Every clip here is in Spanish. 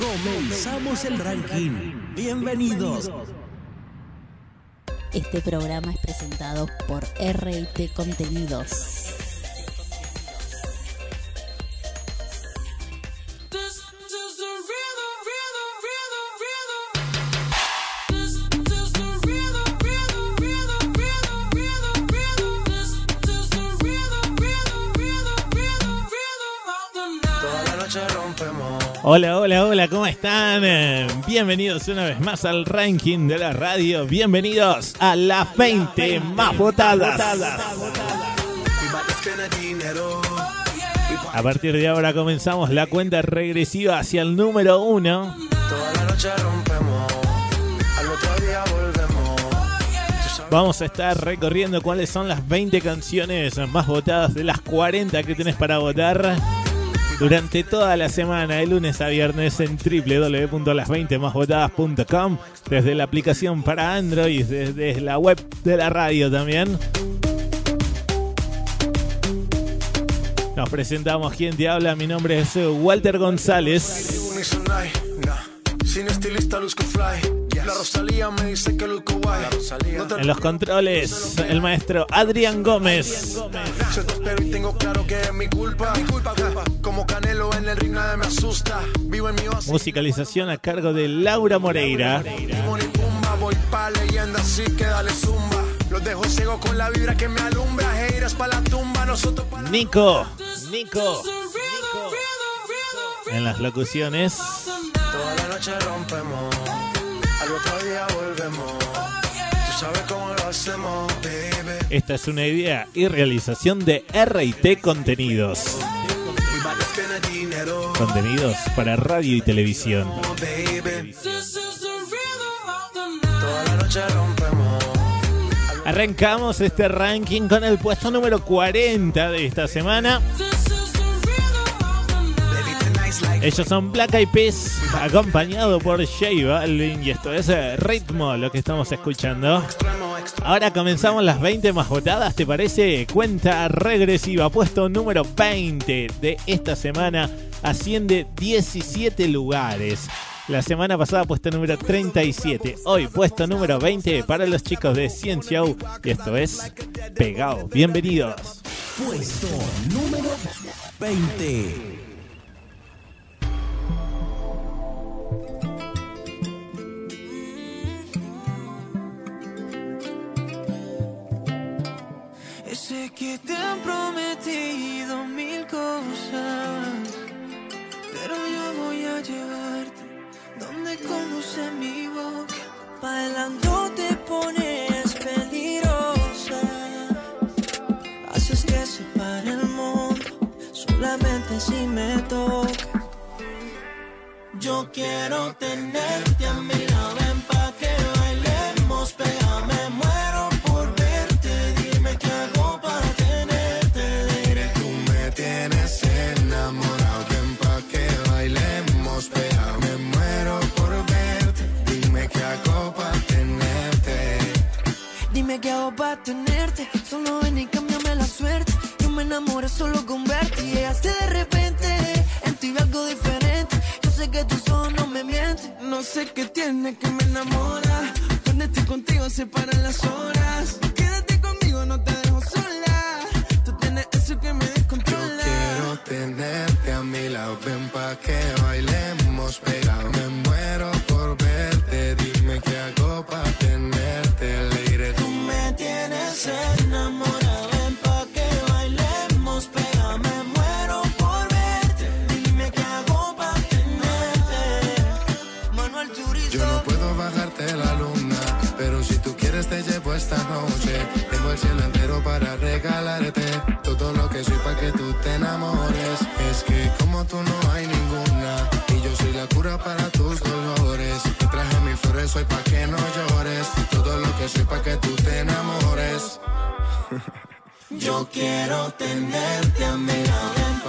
Comenzamos el ranking. Bienvenidos. Este programa es presentado por RT Contenidos. Hola, hola, hola, ¿cómo están? Bienvenidos una vez más al ranking de la radio. Bienvenidos a las 20 más votadas. A partir de ahora comenzamos la cuenta regresiva hacia el número uno. Vamos a estar recorriendo cuáles son las 20 canciones más votadas de las 40 que tenés para votar durante toda la semana, de lunes a viernes, en www.las20másvotadas.com, desde la aplicación para Android, desde la web de la radio también. Nos presentamos, ¿quién te habla? Mi nombre es Walter González. La Rosalía me dice que guay. En los controles, el maestro Adrián Gómez. tengo claro que es mi culpa. Como Canelo en el ring nada me asusta. Vivo en mi Musicalización a cargo de Laura Moreira. Voy pa leyenda, así que dale zumba. Los dejo ciego con la vibra que me alumbra. Heiras pa' la tumba, nosotros para Nico, Nico, Nico. En las locuciones. Toda la noche rompemos volvemos. sabes cómo lo hacemos, Esta es una idea y realización de RT Contenidos. Contenidos para radio y televisión. Arrancamos este ranking con el puesto número 40 de esta semana. Ellos son Black Eyed Peas, acompañado por J Balvin, y esto es eh, Ritmo, lo que estamos escuchando. Ahora comenzamos las 20 más votadas, ¿te parece? Cuenta regresiva, puesto número 20 de esta semana, asciende 17 lugares. La semana pasada puesto número 37, hoy puesto número 20 para los chicos de Ciencia U, y esto es Pegado. Bienvenidos. Puesto número 20. Que te han prometido mil cosas, pero yo voy a llevarte donde conduce mi boca. Bailando te pones peligrosa, haces que se pare el mundo solamente si me toca. Yo quiero tenerte a mi tenerte. Solo ven y cámbiame la suerte. Yo me enamoré solo con verte. Y llegaste de repente. En ti algo diferente. Yo sé que tú solo no me mientes. No sé qué tiene que me enamora. Cuando estoy contigo se paran las horas. Quédate conmigo, no te dejo sola. Tú tienes eso que me descontrola. Yo quiero tenerte a mi lado. Ven pa' que bailemos. Cielo entero para regalarte todo lo que soy pa' que tú te enamores. Es que como tú no hay ninguna, y yo soy la cura para tus dolores. Te traje mi flores soy pa' que no llores que soy pa' que tú te enamores. Yo quiero tenerte a mi lado,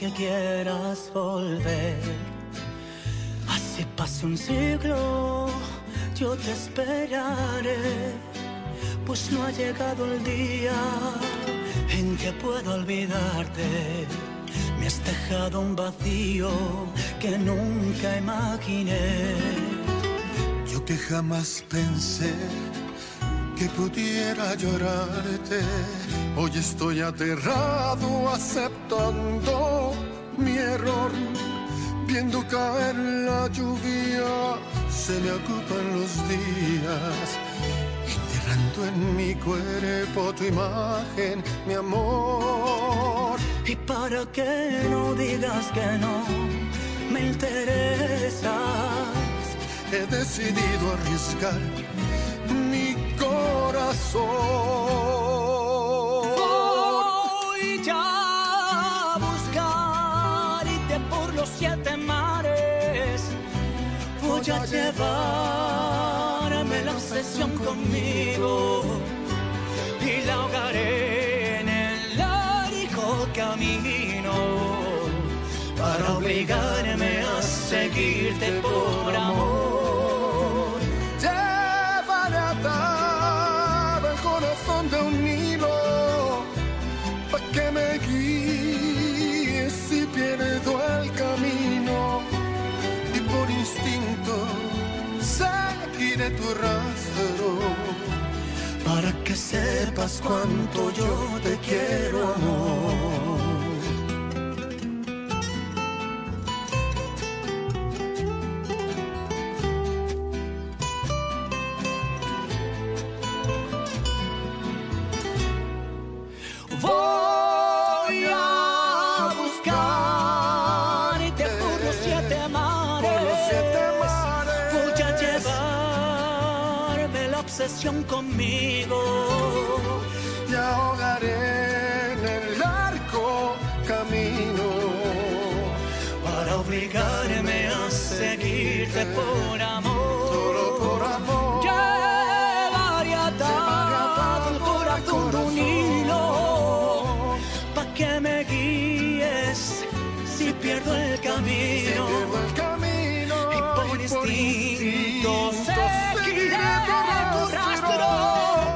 que quieras volver. Así pase un siglo, yo te esperaré, pues no ha llegado el día en que puedo olvidarte. Me has dejado un vacío que nunca imaginé. Yo que jamás pensé que pudiera llorarte Hoy estoy aterrado aceptando mi error, viendo caer la lluvia, se me ocupan los días, enterrando en mi cuerpo tu imagen, mi amor. Y para que no digas que no me interesas, he decidido arriesgar mi corazón. Conmigo y la ahogaré en el largo camino para obligarme a seguirte por amor. Llevaré atado el corazón de un hilo para que me guíes si pierdo el camino y por instinto seguiré tu rastro sepas cuánto yo te quiero, amor. Conmigo. Y ahogaré en el largo camino para obligarme a seguirte por amor. Solo por amor. Llevaré atado el corazón de un hilo para que me guíes si pierdo el camino. Si pierdo el camino y por,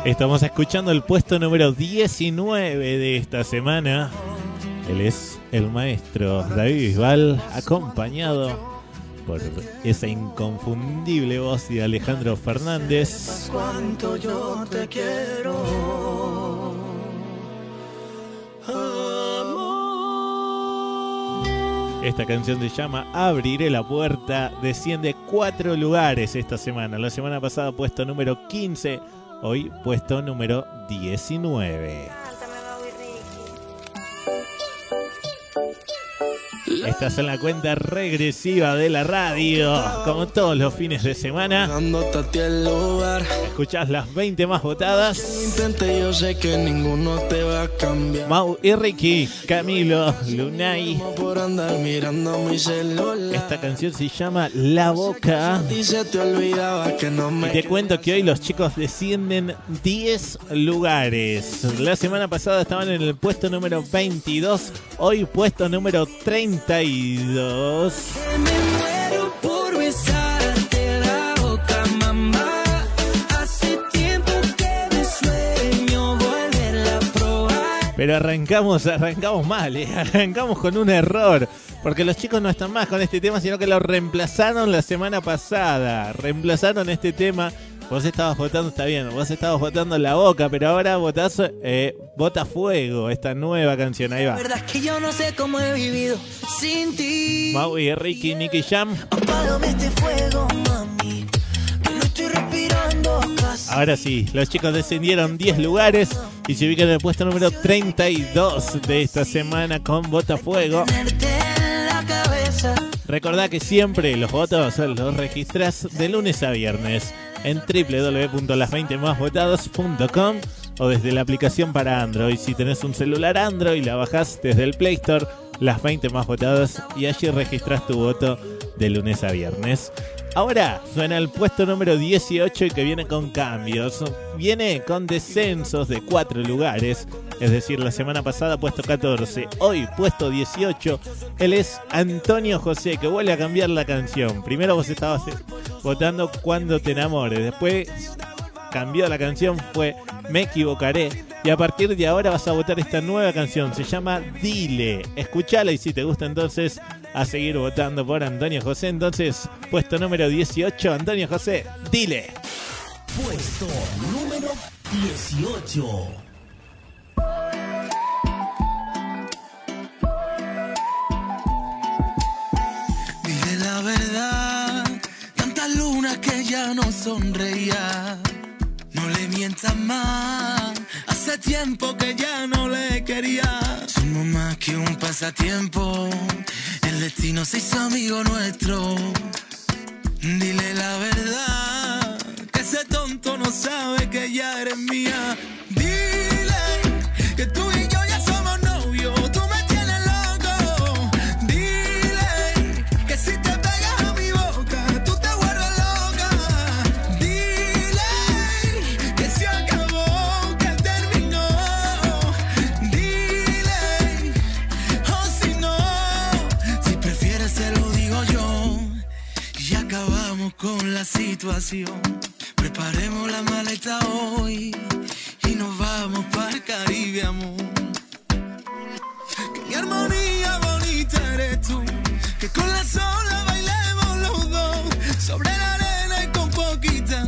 Estamos escuchando el puesto número 19 de esta semana. Él es el maestro David Bisbal, acompañado por esa inconfundible voz de Alejandro Fernández. Cuánto yo te quiero. Esta canción se llama Abriré la puerta. Desciende cuatro lugares esta semana. La semana pasada puesto número 15 Hoy puesto número 19. Estás en la cuenta regresiva de la radio, como todos los fines de semana. Escuchás las 20 más votadas. Mau y Ricky, Camilo, Lunay. Esta canción se llama La Boca. Y te cuento que hoy los chicos descienden 10 lugares. La semana pasada estaban en el puesto número 22, hoy puesto número 30. Pero arrancamos, arrancamos mal, ¿eh? arrancamos con un error, porque los chicos no están más con este tema, sino que lo reemplazaron la semana pasada, reemplazaron este tema Vos estabas votando, está bien, vos estabas votando La Boca, pero ahora votás eh, Bota Fuego, esta nueva canción. Ahí va. La verdad es que yo no sé cómo he vivido sin ti. Maui, Ricky, Nicky Jam. Este fuego, mami. No estoy respirando casi. Ahora sí, los chicos descendieron 10 lugares y se ubican en el puesto número 32 de esta semana con Botafuego. Recordá que siempre los votos los registras de lunes a viernes en www.las20másvotados.com o desde la aplicación para Android. Si tenés un celular Android, la bajás desde el Play Store, las 20 más votadas, y allí registras tu voto de lunes a viernes. Ahora suena el puesto número 18 y que viene con cambios. Viene con descensos de 4 lugares. Es decir, la semana pasada puesto 14, hoy puesto 18. Él es Antonio José, que vuelve a cambiar la canción. Primero vos estabas votando Cuando te enamores. Después cambió la canción, fue Me equivocaré. Y a partir de ahora vas a votar esta nueva canción. Se llama Dile. Escuchala y si te gusta entonces a seguir votando por Antonio José. Entonces, puesto número 18, Antonio José, Dile. Puesto número 18. Dile la verdad, tanta luna que ya no sonreía. No le mientas más, hace tiempo que ya no le quería. Somos más que un pasatiempo, el destino se hizo amigo nuestro. Dile la verdad, que ese tonto no sabe que ya eres mía. Dile que tú situación. Preparemos la maleta hoy y nos vamos para el Caribe, amor. Que mi armonía bonita eres tú. Que con la sola bailemos los dos. Sobre la arena y con poquita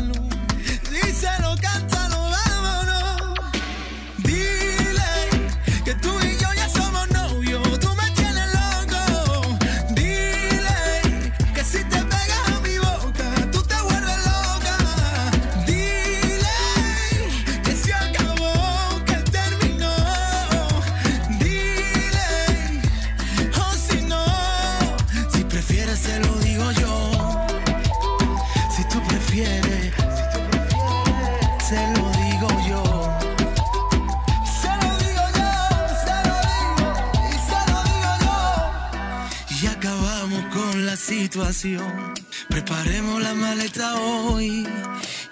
Preparemos la maleta hoy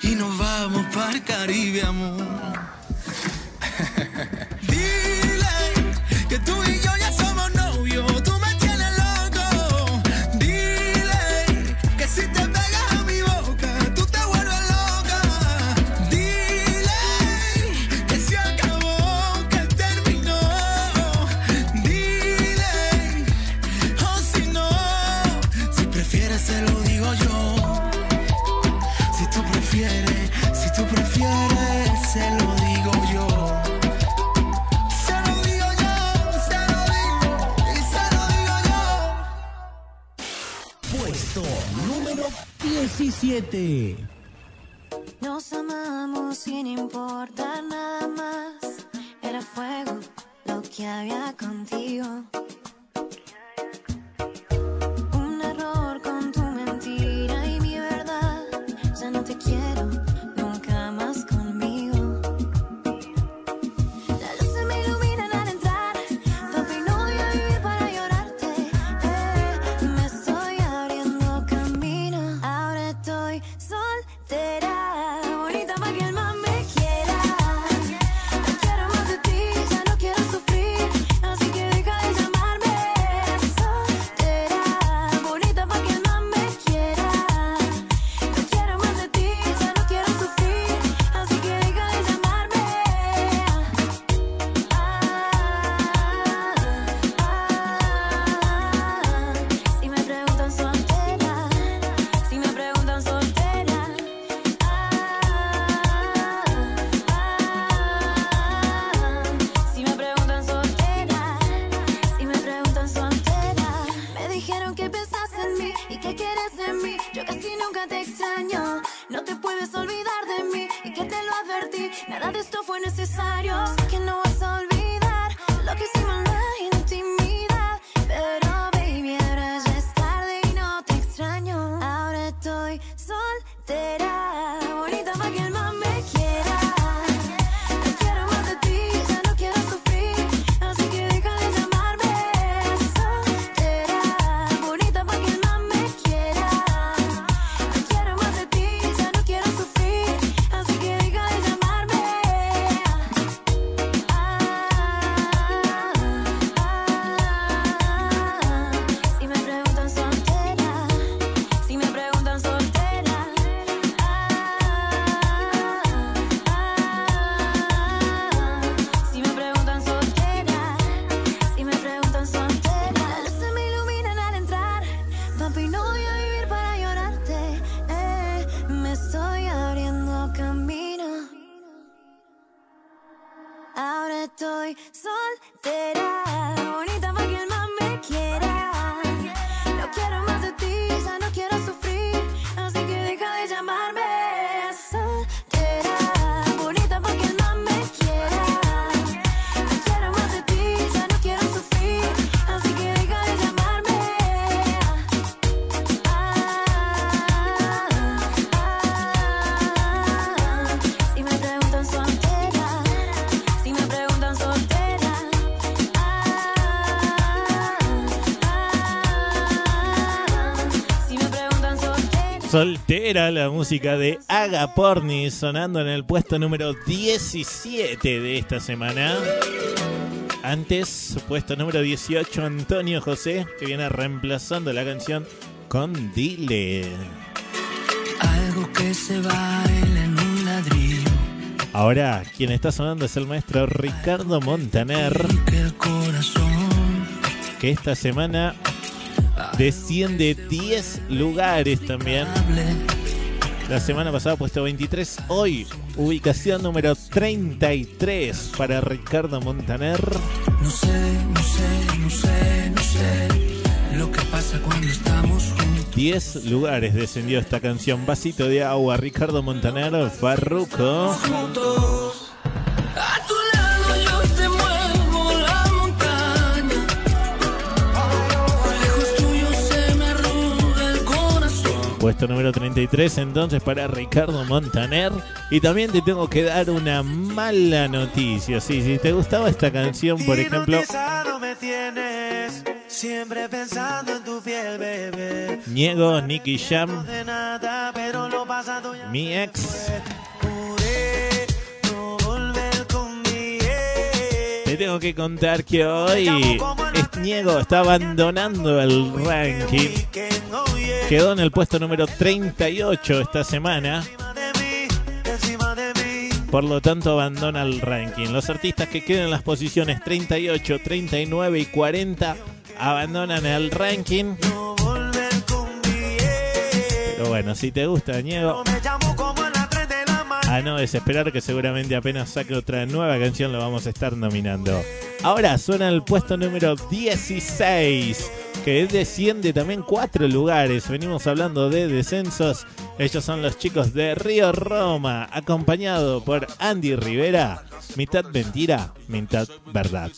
y nos vamos para el Caribe, amor. 17. Estoy soltera, bonita para que el man me quiera. No quiero más soltera. La música de Aga Porni sonando en el puesto número 17 de esta semana. Antes, puesto número 18, Antonio José, que viene reemplazando la canción con Dile. Algo que se baila en un ladrillo. Ahora, quien está sonando es el maestro Ricardo Montaner, que esta semana desciende 10 lugares también. La semana pasada puesto 23, hoy ubicación número 33 para Ricardo Montaner. No sé, no sé, no sé, no sé lo que pasa cuando estamos juntos. 10 lugares descendió esta canción. Vasito de agua, Ricardo Montaner, Farruko. Juntos. Puesto número 33 entonces para Ricardo Montaner. Y también te tengo que dar una mala noticia. Sí, si te gustaba esta canción, por ejemplo, Hipnotizado me tienes, siempre pensando en tu piel, bebé. Niego, Nicky Jam, mi ex. Te tengo que contar que hoy Niego está abandonando el ranking. Quedó en el puesto número 38 esta semana. Por lo tanto, abandona el ranking. Los artistas que quedan en las posiciones 38, 39 y 40 abandonan el ranking. Pero bueno, si te gusta, Niego, a no desesperar que seguramente apenas saque otra nueva canción lo vamos a estar nominando. Ahora suena el puesto número 16, que desciende también cuatro lugares. Venimos hablando de descensos. Ellos son los chicos de Río Roma, acompañado por Andy Rivera. Mitad mentira, mitad verdad.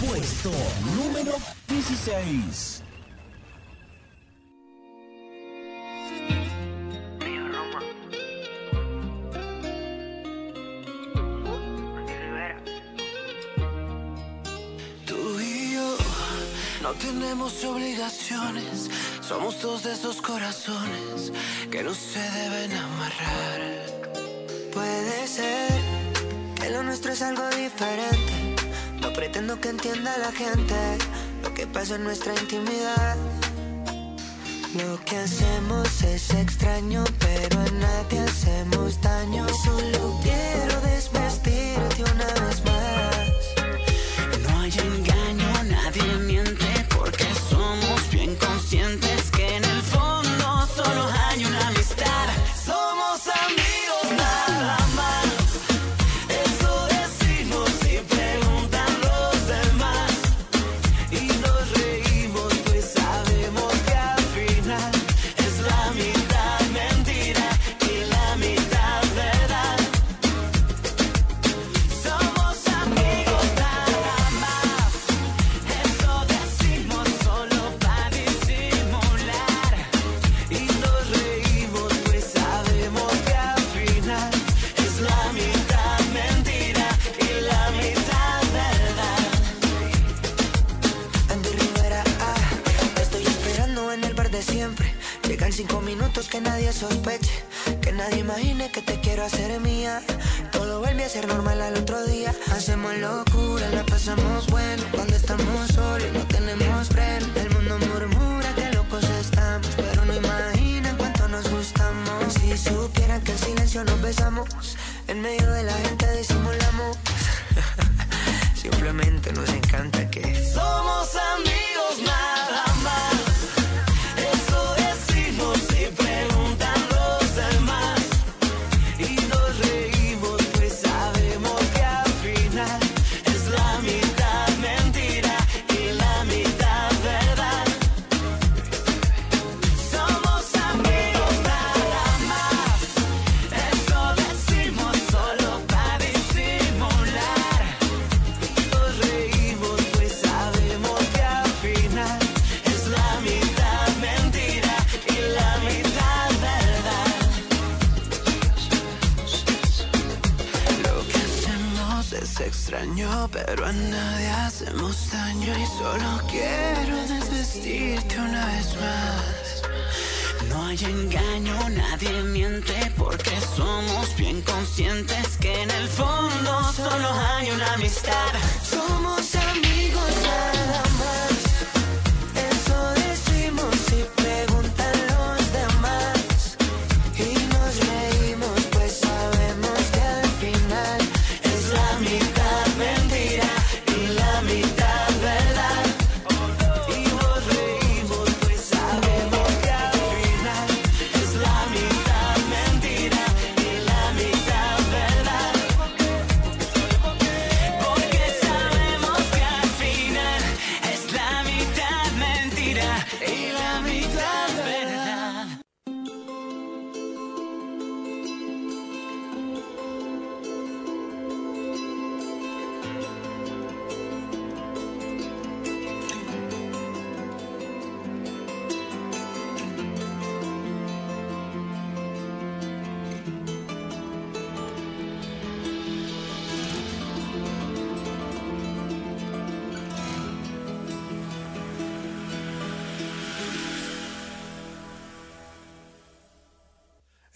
Puesto número 16. No tenemos obligaciones. Somos dos de esos corazones que no se deben amarrar. Puede ser que lo nuestro es algo diferente. No pretendo que entienda la gente lo que pasa en nuestra intimidad. Lo que hacemos es extraño, pero a nadie hacemos daño. Solo quiero desvestirte una vez más.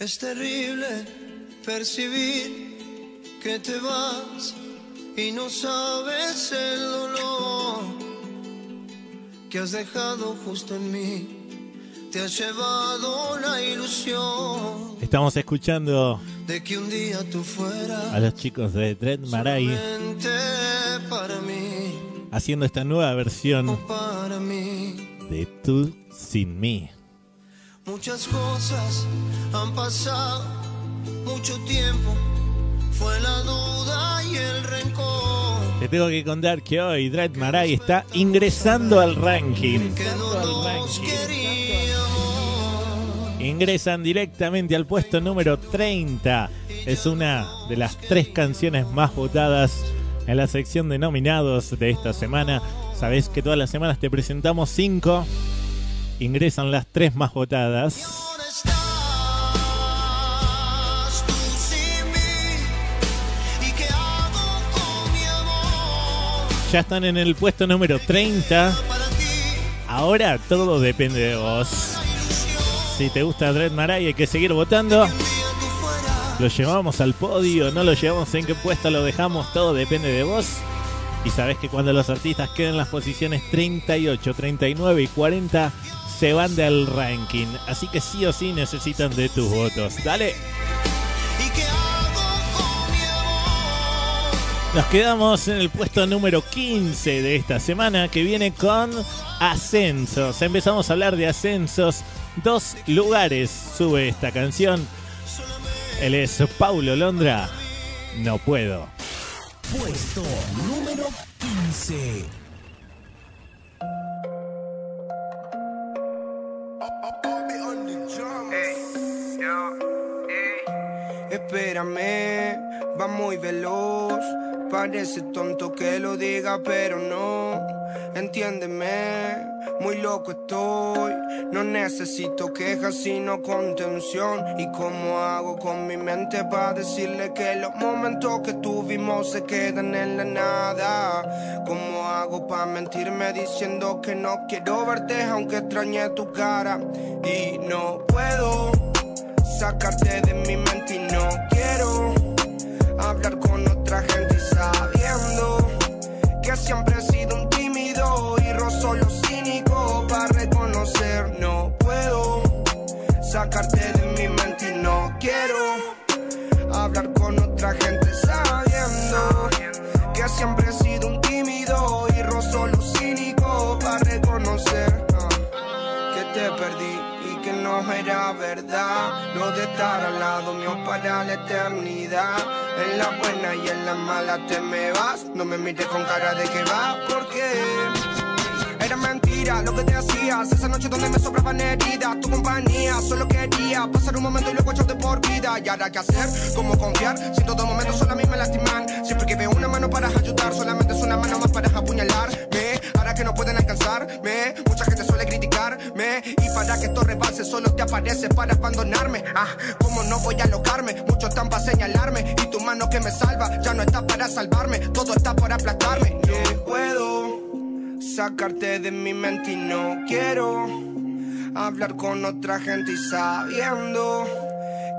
Es terrible percibir que te vas y no sabes el dolor que has dejado justo en mí. Te has llevado la ilusión Estamos escuchando de que un día tú fueras a los chicos de Dread Marai para mí, haciendo esta nueva versión para mí. de Tú sin mí. Muchas cosas han pasado, mucho tiempo. Fue la duda y el rencor. Te tengo que contar que hoy Dread Marai está ingresando al ranking. Que no nos queríamos. Ingresan directamente al puesto número 30. Es una de las tres canciones más votadas en la sección de nominados de esta semana. Sabes que todas las semanas te presentamos cinco. Ingresan las tres más votadas. Ya están en el puesto número 30. Para ti, Ahora todo depende de vos. Si te gusta Dread Marai hay que seguir votando. Lo llevamos al podio, no lo llevamos en qué puesto lo dejamos, todo depende de vos. Y sabés que cuando los artistas quedan en las posiciones 38, 39 y 40, se van del ranking. Así que sí o sí necesitan de tus votos. Dale. Nos quedamos en el puesto número 15 de esta semana que viene con ascensos. Empezamos a hablar de ascensos. Dos lugares sube esta canción. Él es Paulo Londra. No puedo. Puesto número 15. I'll, be on the drums. Hey, yo. Espérame, va muy veloz. Parece tonto que lo diga, pero no. Entiéndeme, muy loco estoy. No necesito quejas, sino contención. ¿Y cómo hago con mi mente para decirle que los momentos que tuvimos se quedan en la nada? ¿Cómo hago para mentirme diciendo que no quiero verte aunque extrañe tu cara? Y no puedo sacarte de mi mente y no quiero hablar con otra gente sabiendo que siempre he sido un tímido y rozo lo cínico para reconocer. No puedo sacarte de mi mente y no quiero hablar con otra gente no era verdad. Lo de estar al lado mío para la eternidad. En la buena y en la mala te me vas. No me mires con cara de que va porque era mentira lo que te hacías. Esa noche donde me sobraban heridas Tu compañía, solo quería Pasar un momento y luego echarte por vida. ¿Y ahora qué hacer? ¿Cómo confiar? Si en todo momento solo a mí me lastiman. Siempre que veo una mano para ayudar Solamente es una mano más para apuñalarme. Ahora que no pueden alcanzarme Mucha gente suele criticarme Y para que esto rebase solo te aparece para abandonarme. Ah, ¿cómo no voy a alocarme? Muchos están para señalarme. Y tu mano que me salva Ya no está para salvarme. Todo está para aplastarme. No puedo sacarte de mi mente y no quiero hablar con otra gente y sabiendo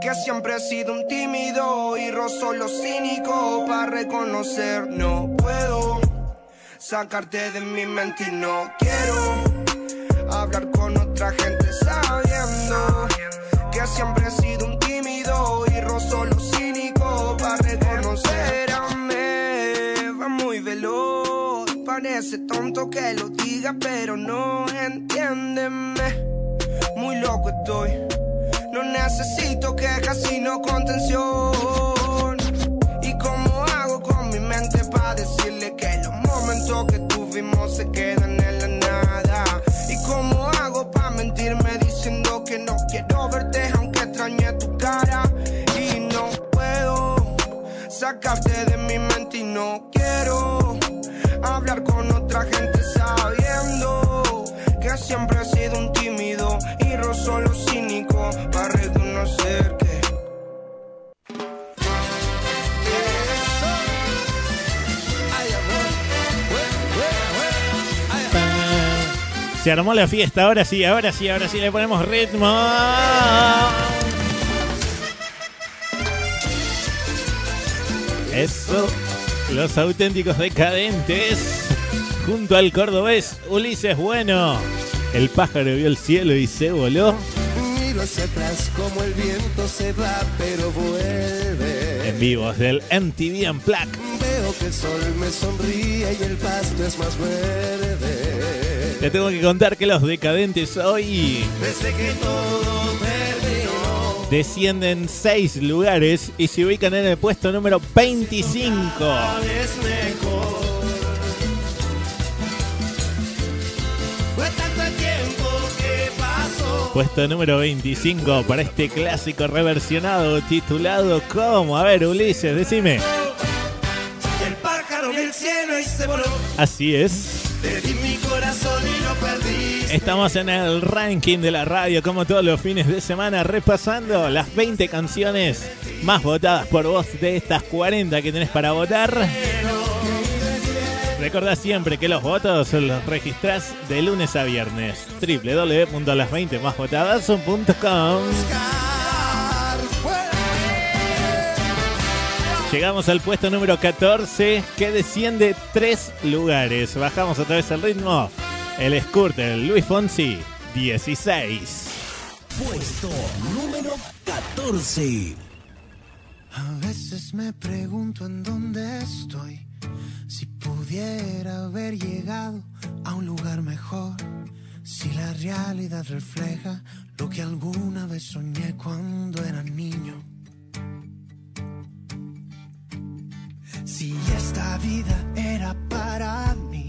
que siempre he sido un tímido y rozo lo cínico para reconocer. No puedo sacarte de mi mente y no quiero hablar con otra gente sabiendo que siempre he sido un tímido y rozo lo cínico para reconocer va muy veloz parece tonto que lo diga pero no entiéndeme. Muy loco estoy no necesito quejas sino contención. Y cómo hago con mi mente para decirle que los momentos que tuvimos se quedan en la nada cómo hago para mentirme diciendo que no quiero verte aunque extrañe tu cara y no puedo sacarte de mi mente y no quiero hablar con otra gente sabiendo que siempre Se armó la fiesta, ahora sí, ahora sí, ahora sí le ponemos ritmo. Eso, los auténticos decadentes. Junto al cordobés Ulises Bueno. El pájaro vio el cielo y se voló. Miro hacia atrás como el viento se va, pero vuelve. En vivos del MTV Unplugged. Veo que el sol me sonríe y el pasto es más verde. Te tengo que contar que los decadentes hoy Desde que todo terminó. descienden 6 lugares y se ubican en el puesto número 25. Es mejor. Fue tanto el tiempo que pasó. Puesto número 25 para este clásico reversionado titulado ¿Cómo? A ver, Ulises, decime. El pájaro Estamos en el ranking de la radio como todos los fines de semana repasando las 20 canciones más votadas por vos de estas 40 que tenés para votar. Recordá siempre que los votos los registrás de lunes a viernes. www.las20másvotadas.com Llegamos al puesto número 14 que desciende 3 lugares. Bajamos otra vez el ritmo. El Scooter Luis Fonsi, 16. Puesto número 14. A veces me pregunto en dónde estoy. Si pudiera haber llegado a un lugar mejor. Si la realidad refleja lo que alguna vez soñé cuando era niño. Si esta vida era para mí,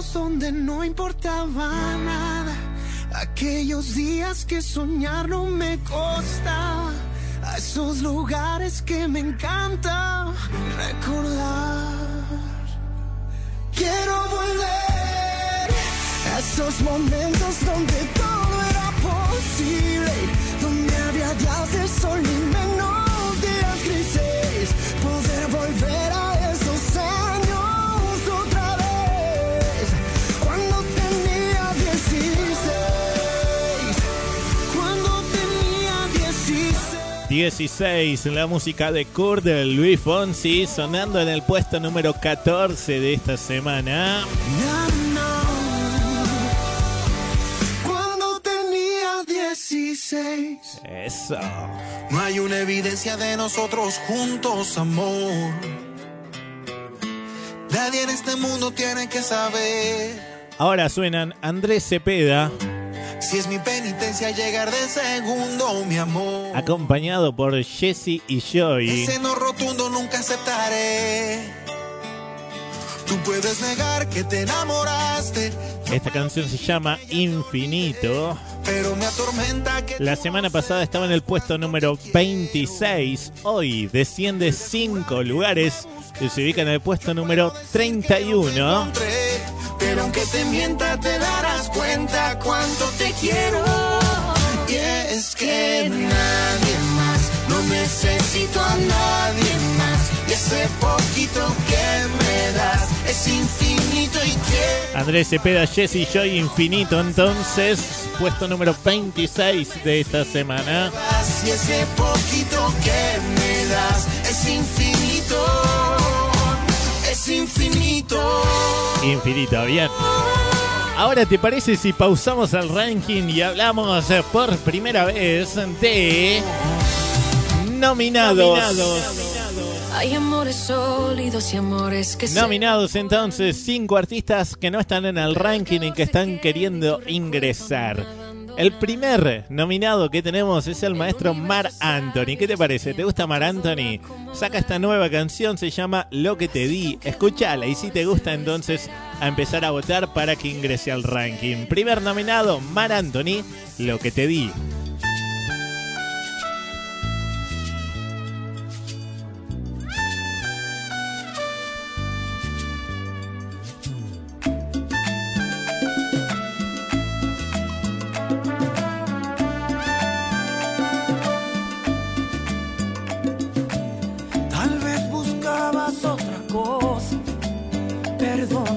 momentos donde no importaba nada. Aquellos días que soñar no me costaba. A esos lugares que me encanta recordar. Quiero volver a esos momentos donde 16. 16, la música de Kurt de Luis Fonsi sonando en el puesto número 14 de esta semana. Cuando tenía 16. Eso. No hay una evidencia de nosotros juntos, amor. Nadie en este mundo tiene que saber Ahora suenan Andrés Cepeda, si es mi penitencia llegar de segundo, mi amor. acompañado por Jesse y Joy. Ese no rotundo nunca aceptaré. Tú puedes negar que te enamoraste, Esta canción se llama Infinito. pero me atormenta que La semana pasada estaba en el puesto número 26. Hoy desciende 5 lugares y se ubica en el puesto número 31. Pero aunque te mienta te darás cuenta cuánto te quiero. Y es que nadie más, no necesito a nadie más. Y ese poquito que me das es infinito y que Andrés Cepeda, Jesse Joy Infinito. Entonces, puesto número 26 de esta semana. Y ese poquito que me das es infinito. Infinito. Infinito, bien. Ahora, ¿te parece si pausamos el ranking y hablamos eh, por primera vez de nominados? Hay amores sólidos y amores que Nominados entonces, cinco artistas que no están en el ranking y que están queriendo ingresar. El primer nominado que tenemos es el maestro Mar Anthony. ¿Qué te parece? ¿Te gusta Mar Anthony? Saca esta nueva canción, se llama Lo que te di. Escúchala y si te gusta entonces a empezar a votar para que ingrese al ranking. Primer nominado, Mar Anthony, Lo que te di.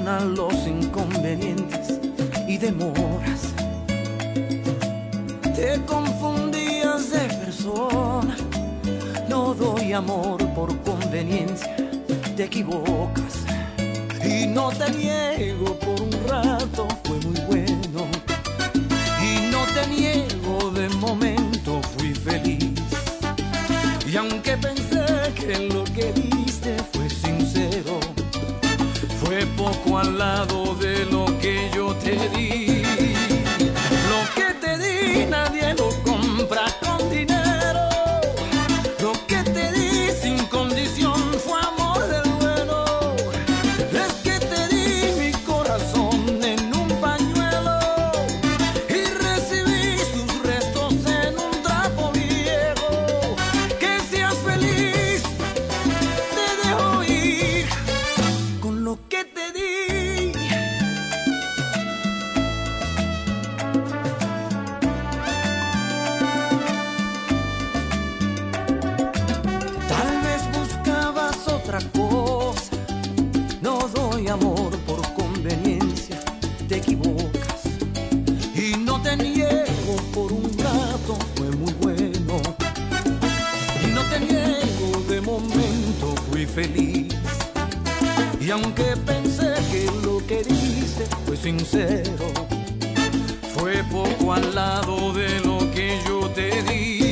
Los inconvenientes y demoras. Te confundías de persona. No doy amor por conveniencia. Te equivocas. Y no te niego por un rato fue muy bueno. Y no te niego de momento fui feliz. Y aunque pensé que lo al lado de lo que yo te di. Feliz. Y aunque pensé que lo que dice fue sincero, fue poco al lado de lo que yo te di.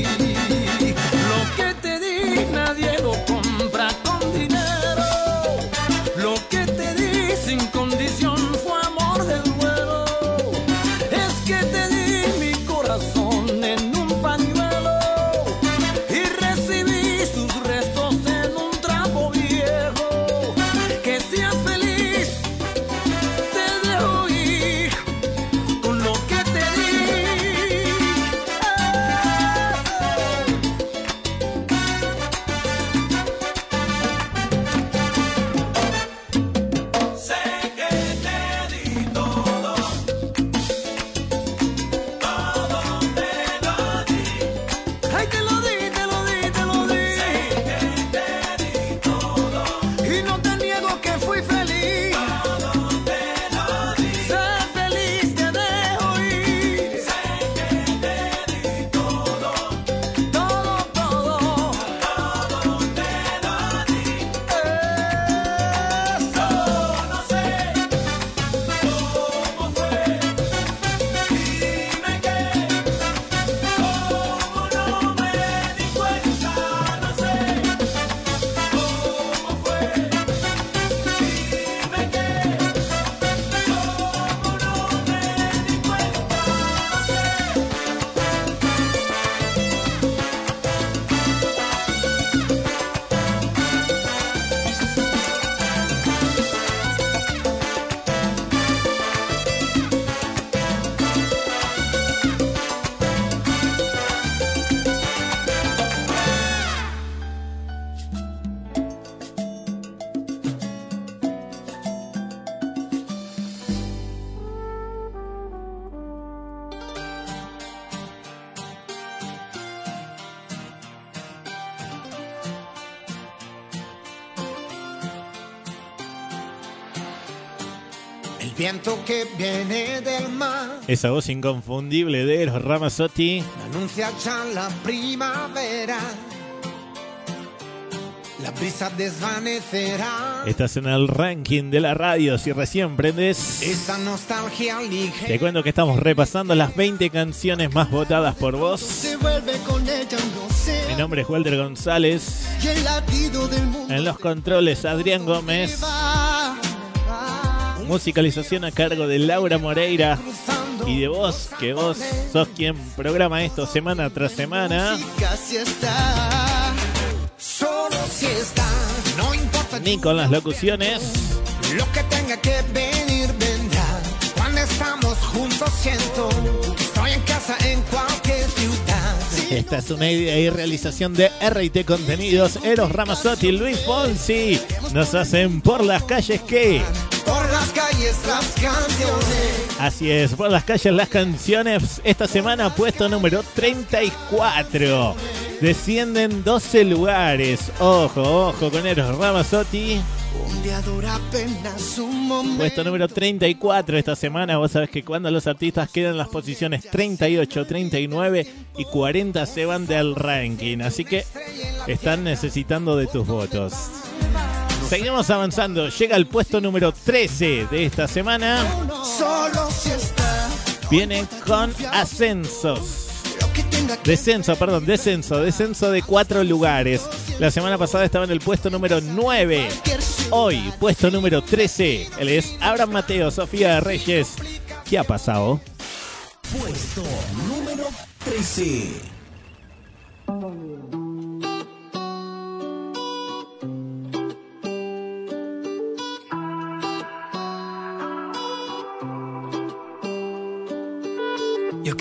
Viento que viene del mar Esa voz inconfundible de Eros Ramazzotti. anuncia ya la primavera. La brisa desvanecerá Estás en el ranking de la radio. Si recién prendes, esa nostalgia ligera. te cuento que estamos repasando las 20 canciones más votadas por vos. Se vuelve con ella no sé. Mi nombre es Walter González. Y el latido del mundo En los controles, Adrián Gómez. Musicalización a cargo de Laura Moreira. Y de vos, que vos sos quien programa esto semana tras semana. Ni con las locuciones. lo que tenga que venir vendrá. Cuando estamos juntos siento que estoy en casa en cualquier ciudad. Esta es una idea y realización de RT Contenidos. Eros Ramazzotti y Luis Fonsi nos hacen por las calles que. Las calles las canciones. Así es, por las calles las canciones. Esta semana puesto número 34. Descienden 12 lugares. Ojo, ojo con Eros Ramazzotti. Un día dura apenas un momento. Puesto número 34 esta semana. Vos sabés que cuando los artistas quedan en las posiciones 38, 39 y 40 se van del ranking. Así que están necesitando de tus votos. Seguimos avanzando. Llega el puesto número 13 de esta semana. Viene con ascensos. Descenso, perdón, descenso, descenso de cuatro lugares. La semana pasada estaba en el puesto número 9. Hoy, puesto número 13. Él es Abraham Mateo, Sofía Reyes. ¿Qué ha pasado? Puesto número 13.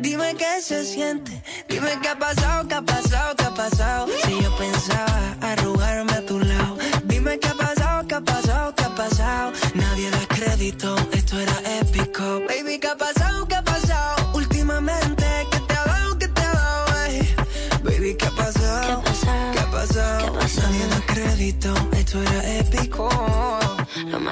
Dime qué se siente Dime qué ha pasado, qué ha pasado, qué ha pasado Si yo pensaba arrugarme a tu lado Dime qué ha pasado, qué ha pasado, qué ha pasado Nadie da crédito, esto era épico Baby, qué ha pasado, qué ha pasado Últimamente, ¿qué te ha dado, qué te ha dado? ey? Baby, ¿qué ha pasado? ¿Qué ha pasado? Nadie da crédito, esto era épico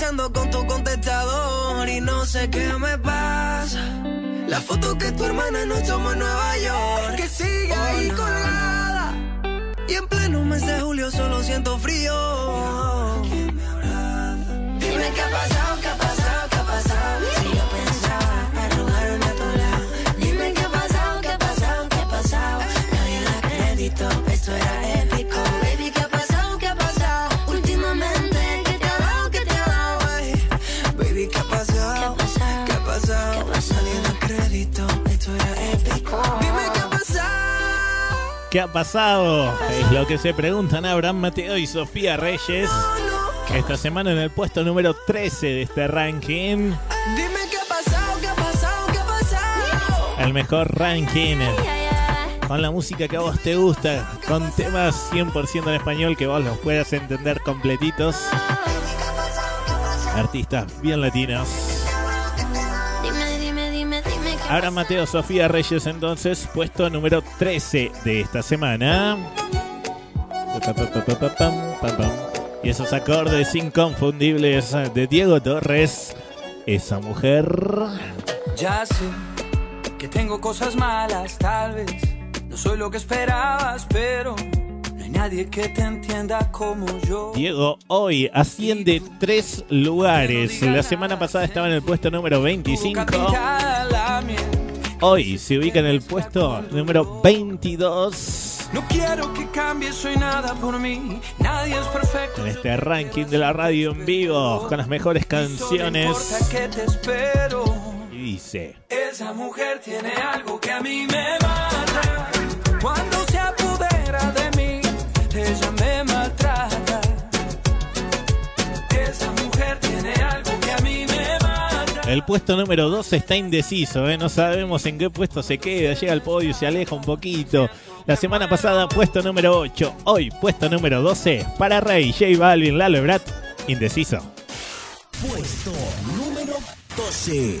conversando con tu contestador y no sé qué me pasa. La foto que tu hermana nos tomó en Nueva York, que sigue ahí colgada. Y en pleno mes de julio solo siento frío. Dime qué ha pasado, qué ha pasado, qué ha pasado. ¿Qué ha pasado? Es lo que se preguntan Abraham Mateo y Sofía Reyes. Esta semana en el puesto número 13 de este ranking. Dime qué ha pasado, qué ha pasado, qué ha pasado. El mejor ranking. Con la música que a vos te gusta. Con temas 100% en español que vos los puedas entender completitos. Artistas bien latinos. Abraham Mateo, Sofía Reyes, entonces, puesto número 13 de esta semana. Y esos acordes inconfundibles de Diego Torres. Esa mujer. Ya sé que tengo cosas malas, tal vez. No soy lo que esperabas, pero nadie que te entienda como yo. Diego hoy asciende tres lugares. La semana pasada estaba en el puesto número 25. Pintada la miel. Hoy se ubica en el puesto número 22. No quiero que cambie, soy nada por mí. Nadie es perfecto. En este ranking de la radio en vivo con las mejores canciones. Y dice: Esa mujer tiene algo que a mí me mata. Cuando El puesto número 2 está indeciso, ¿eh? no sabemos en qué puesto se queda, llega al podio y se aleja un poquito. La semana pasada, puesto número 8, hoy, puesto número 12, para Rey, J Balvin, Lalo Ebrat, indeciso. Puesto número 12.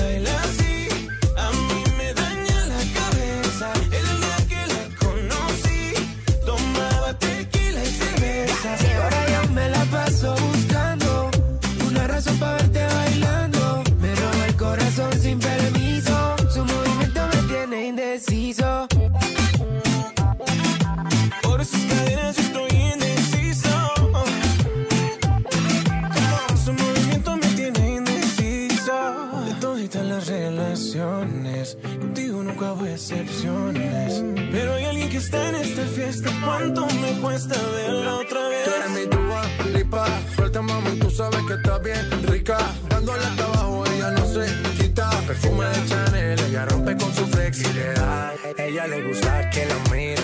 ¿Cuánto me cuesta verla otra vez? Tú eres mi Dua Lipa, suelta mami, tú sabes que está bien rica. Dándole hasta abajo, ella no se quita. Perfume de Chanel, ella rompe con su flexibilidad. Ella le gusta que la mire,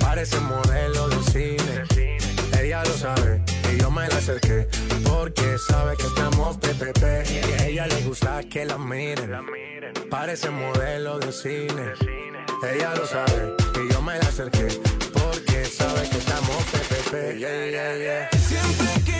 parece modelo de cine. Ella lo sabe y yo me la acerqué porque sabe que estamos PPP. Y a ella le gusta que la miren, parece modelo de cine. Ella lo sabe y yo me la acerqué sabe que estamos PPP. Yeah, yeah, yeah. Siempre que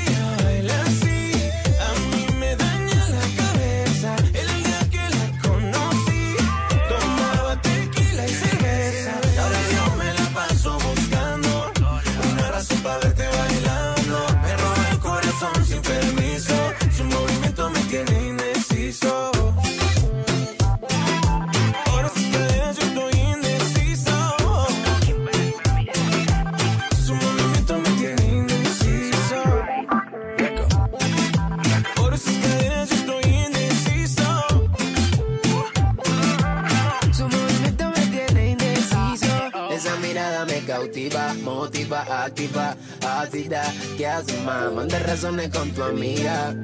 motiva, activa, ácida. ¿Qué haces, más? Manda razones con tu amiga.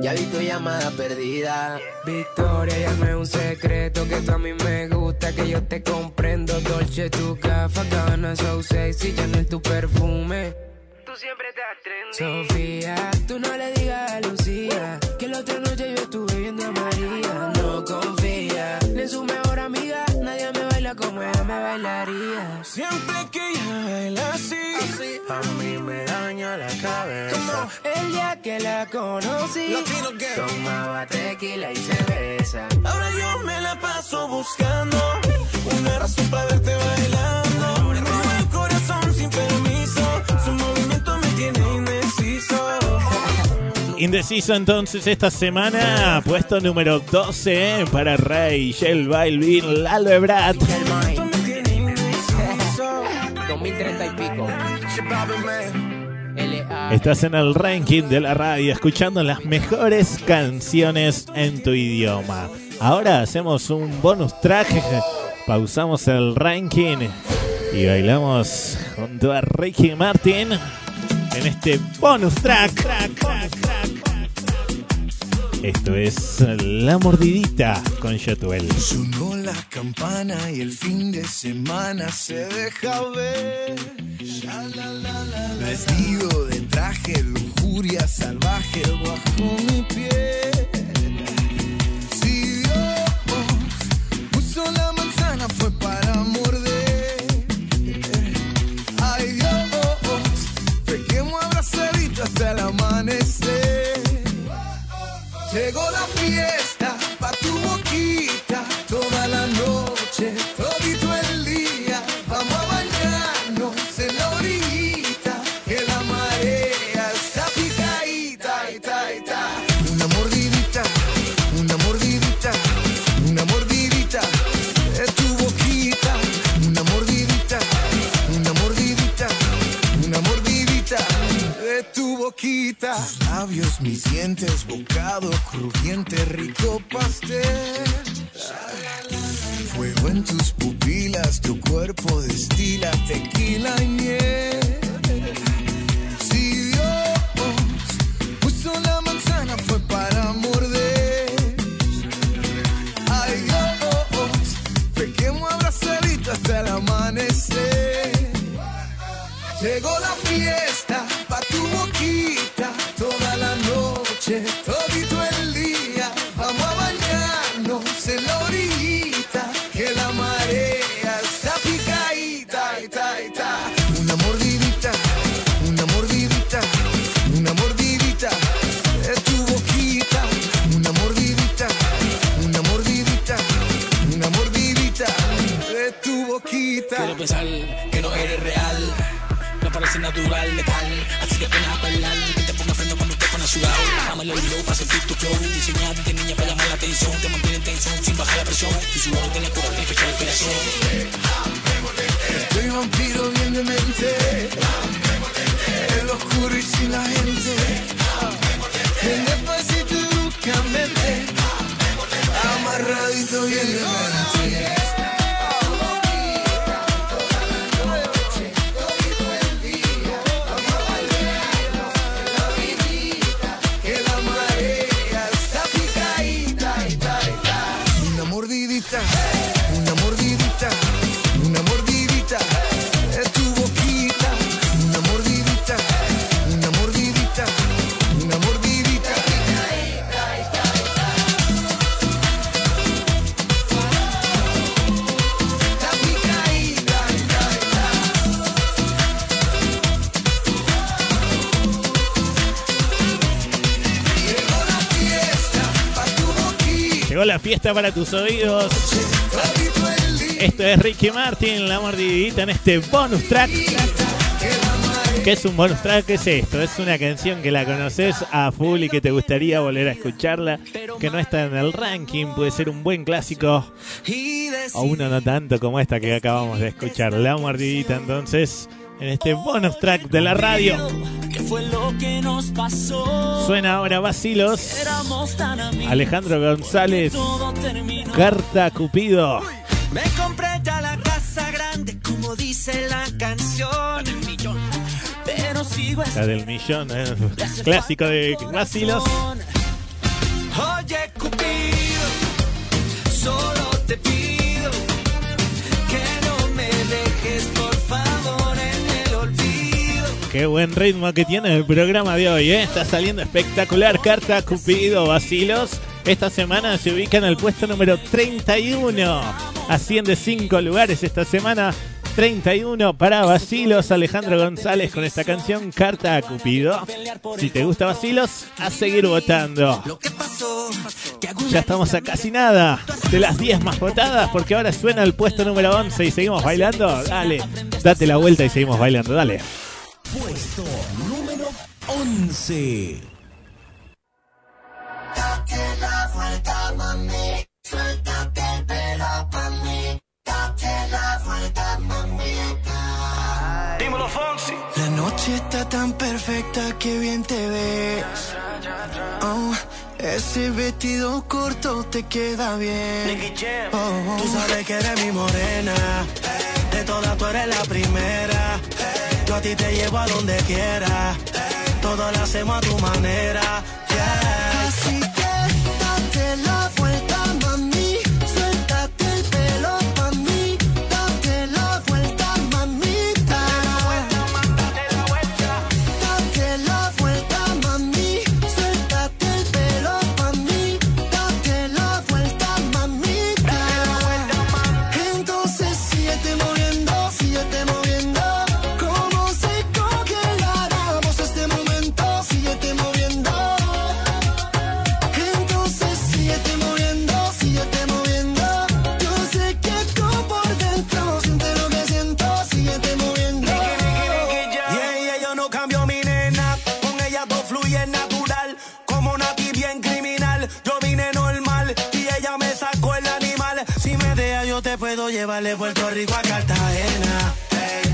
Ya vi tu llamada perdida. Victoria, ya no es un secreto que tú a mí me gusta, que yo te comprendo. Dolce, tu café, cabana, so sexy, Chanel, tu perfume. Tú siempre estás trendy. Sofía, tú no le digas a Lucía que la otra noche yo estuve viendo a María. No confía ni en su mejor amiga, bailaría. Siempre que ella baila así, A mí me daña la cabeza. El día que la conocí, tomaba tequila y cerveza. ahora yo me la paso buscando una razón para verte bailando. Me roba el corazón sin permiso. Su movimiento me tiene indeciso. Indeciso entonces esta semana, puesto número 12 para Rey, Shell Balvin, Lalo Ebrard. 2030 y pico. Estás en el ranking de la radio, escuchando las mejores canciones en tu idioma. Ahora hacemos un bonus track, pausamos el ranking y bailamos junto a Ricky Martin en este bonus track. Esto es La Mordidita con Yotuel. Sonó la campana y el fin de semana se deja ver. Vestido de traje, lujuria salvaje bajo mi para tus oídos. Esto es Ricky Martin, la mordidita en este bonus track. ¿Qué es un bonus track? ¿Qué es esto? Es una canción que la conoces a full y que te gustaría volver a escucharla, que no está en el ranking, puede ser un buen clásico o uno no tanto como esta que acabamos de escuchar. La mordidita entonces en este bonus track de la radio. Suena ahora amigos. Alejandro González, Carta Cupido. Me compré ya la casa grande, como dice la canción. Pero sigo La del millón, eh, clásico de Vacilos. Oye, Cupido, solo te pido que no me dejes, por favor, en el olvido. Qué buen ritmo que tiene el programa de hoy, ¿eh? Está saliendo espectacular. Carta Cupido Vacilos. Esta semana se ubica en el puesto número 31. Asciende 5 lugares esta semana. 31 para Vacilos. Alejandro González con esta canción Carta a Cupido. Si te gusta Vacilos, a seguir votando. Ya estamos a casi nada de las 10 más votadas porque ahora suena el puesto número 11 y seguimos bailando. Dale, date la vuelta y seguimos bailando. Dale. Puesto número 11. Noche está tan perfecta que bien te ves. Oh, ese vestido corto te queda bien. Oh, Tú sabes que eres mi morena. De todas tú eres la primera. Yo a ti te llevo a donde quiera. Todo lo hacemos a tu manera. Puedo llevar de Puerto Rico a Cartagena,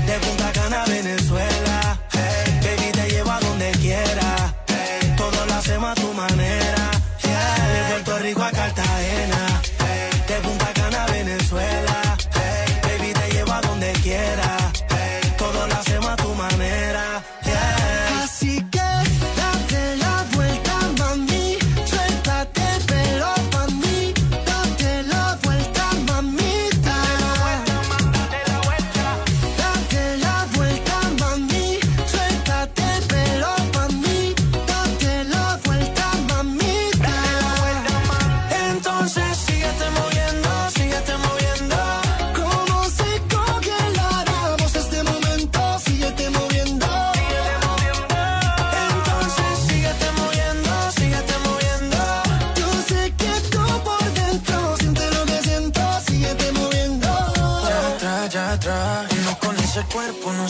de Punta Cana a Venezuela, baby te llevo a donde quiera, ey, todo lo hacemos a tu manera, de Puerto Rico a Cartagena,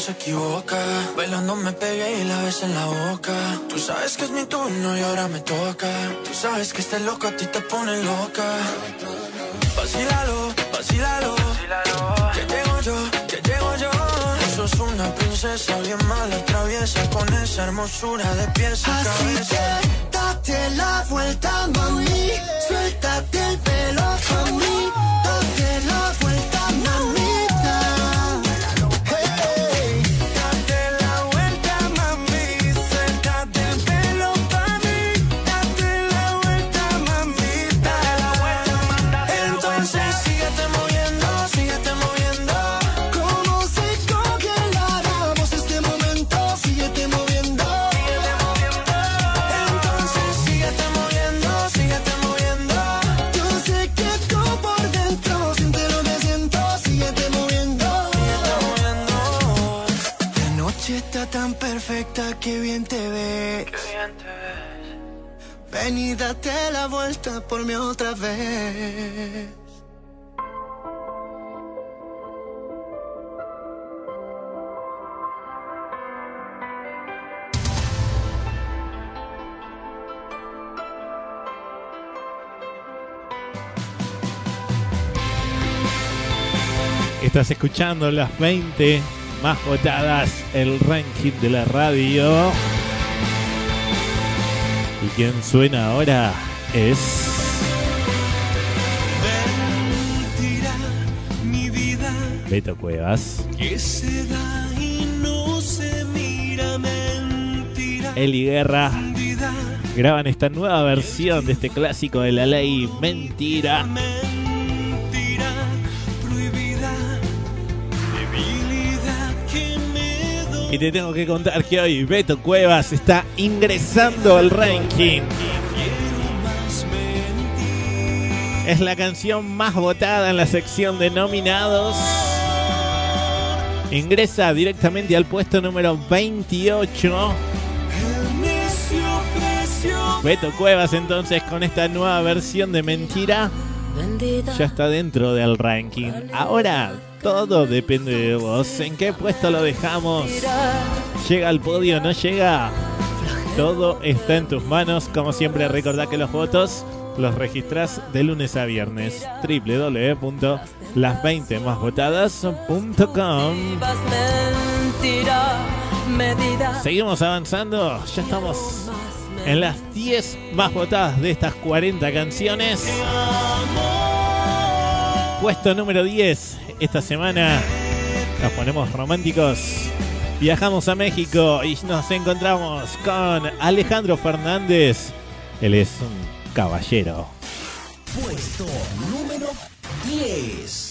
se equivoca. Bailando me pegué y la ves en la boca. Tú sabes que es mi turno y ahora me toca. Tú sabes que este loco a ti te pone loca. Vacílalo, vacílalo. Que llego yo, que llego yo. Sos una princesa bien mala, traviesa con esa hermosura de pies a Así cabeza. que date la vuelta, mami. Suéltate el pelo, perfecta que bien te ves. Ven y date la vuelta por mí otra vez. Estás escuchando las 20 más votadas, el ranking de la radio. Y quien suena ahora es Mentira, mi vida, Beto Cuevas. que se da y no se mira. Mentira, Eli Guerra graban esta nueva versión de este clásico de la ley Mentira. mentira, Y te tengo que contar que hoy Beto Cuevas está ingresando al ranking. Es la canción más votada en la sección de nominados. Ingresa directamente al puesto número 28. El necio precio Beto Cuevas entonces con esta nueva versión de Mentira ya está dentro del ranking. Ahora todo depende de vos. ¿En qué puesto lo dejamos? ¿Llega al podio? ¿No llega? Todo está en tus manos. Como siempre, recordá que los votos los registras de lunes a viernes. www.las20másvotadas.com mentira, medida. Seguimos avanzando. Ya estamos en las 10 más votadas de estas 40 canciones. Puesto número 10. Esta semana nos ponemos románticos. Viajamos a México y nos encontramos con Alejandro Fernández. Él es un caballero. Puesto número 10.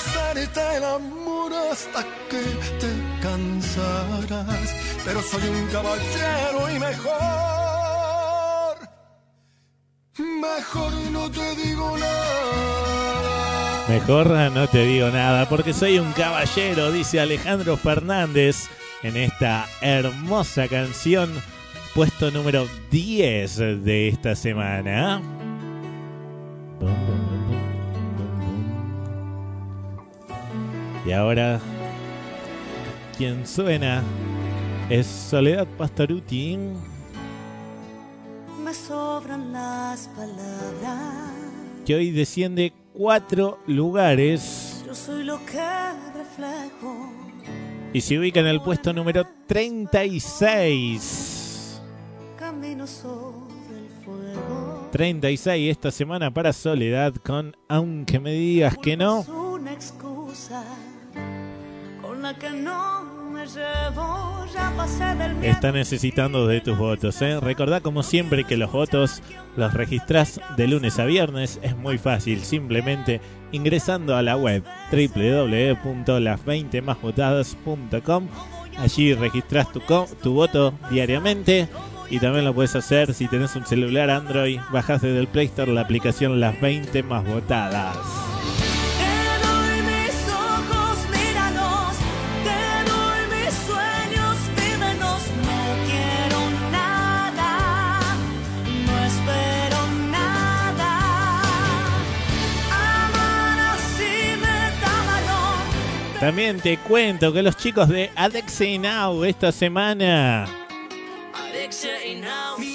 Hacerte el amor hasta que te cansarás. Pero soy un caballero y mejor, mejor no te digo nada. Mejor no te digo nada porque soy un caballero, dice Alejandro Fernández en esta hermosa canción, puesto número 10 de esta semana. Y ahora, quien suena es Soledad Pastoruti. Me sobran las palabras. que hoy desciende cuatro lugares Yo soy lo que reflejo. y se ubica en el puesto número 36. Camino sobre el fuego. 36 esta semana para Soledad con Aunque me digas que no. Es una excusa Está necesitando de tus votos. ¿eh? Recordá como siempre que los votos los registrás de lunes a viernes. Es muy fácil, simplemente ingresando a la web www.las20másvotadas.com. Allí registrás tu, tu voto diariamente. Y también lo puedes hacer si tenés un celular Android. Bajás desde el Play Store la aplicación Las 20 Más Votadas. También te cuento que los chicos de Adexei Now esta semana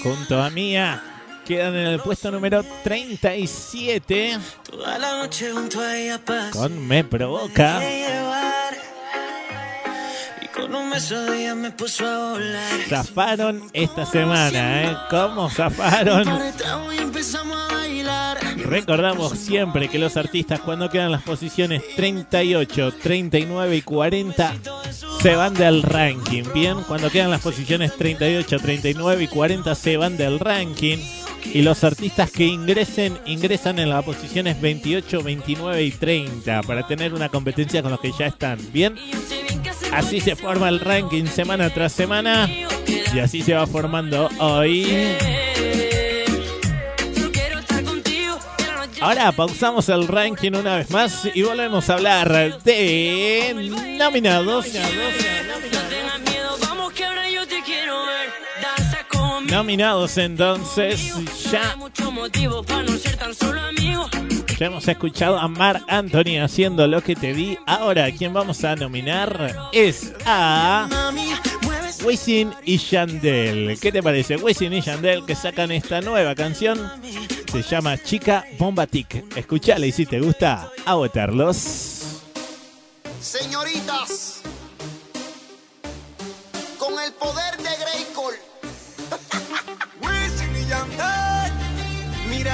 junto a Mía quedan en el puesto número 37 Toda la noche junto a ella pasé con Me Provoca. Con un beso de me puso a volar. Zafaron esta semana, ¿eh? ¿Cómo zafaron? Recordamos siempre que los artistas cuando quedan las posiciones 38, 39 y 40 se van del ranking. Bien, cuando quedan las posiciones 38, 39 y 40 se van del ranking. Y los artistas que ingresen, ingresan en las posiciones 28, 29 y 30 para tener una competencia con los que ya están. Bien, así se forma el ranking semana tras semana. Y así se va formando hoy. Ahora pausamos el ranking una vez más y volvemos a hablar de nominados. Vamos Nominados entonces, ya, ya hemos escuchado a Mar Anthony haciendo lo que te di. Ahora, quien vamos a nominar es a Wisin y Yandel. ¿Qué te parece? Wisin y Yandel que sacan esta nueva canción. Se llama Chica Bombatic. Escuchala y si te gusta, a votarlos. Señoritas, con el poder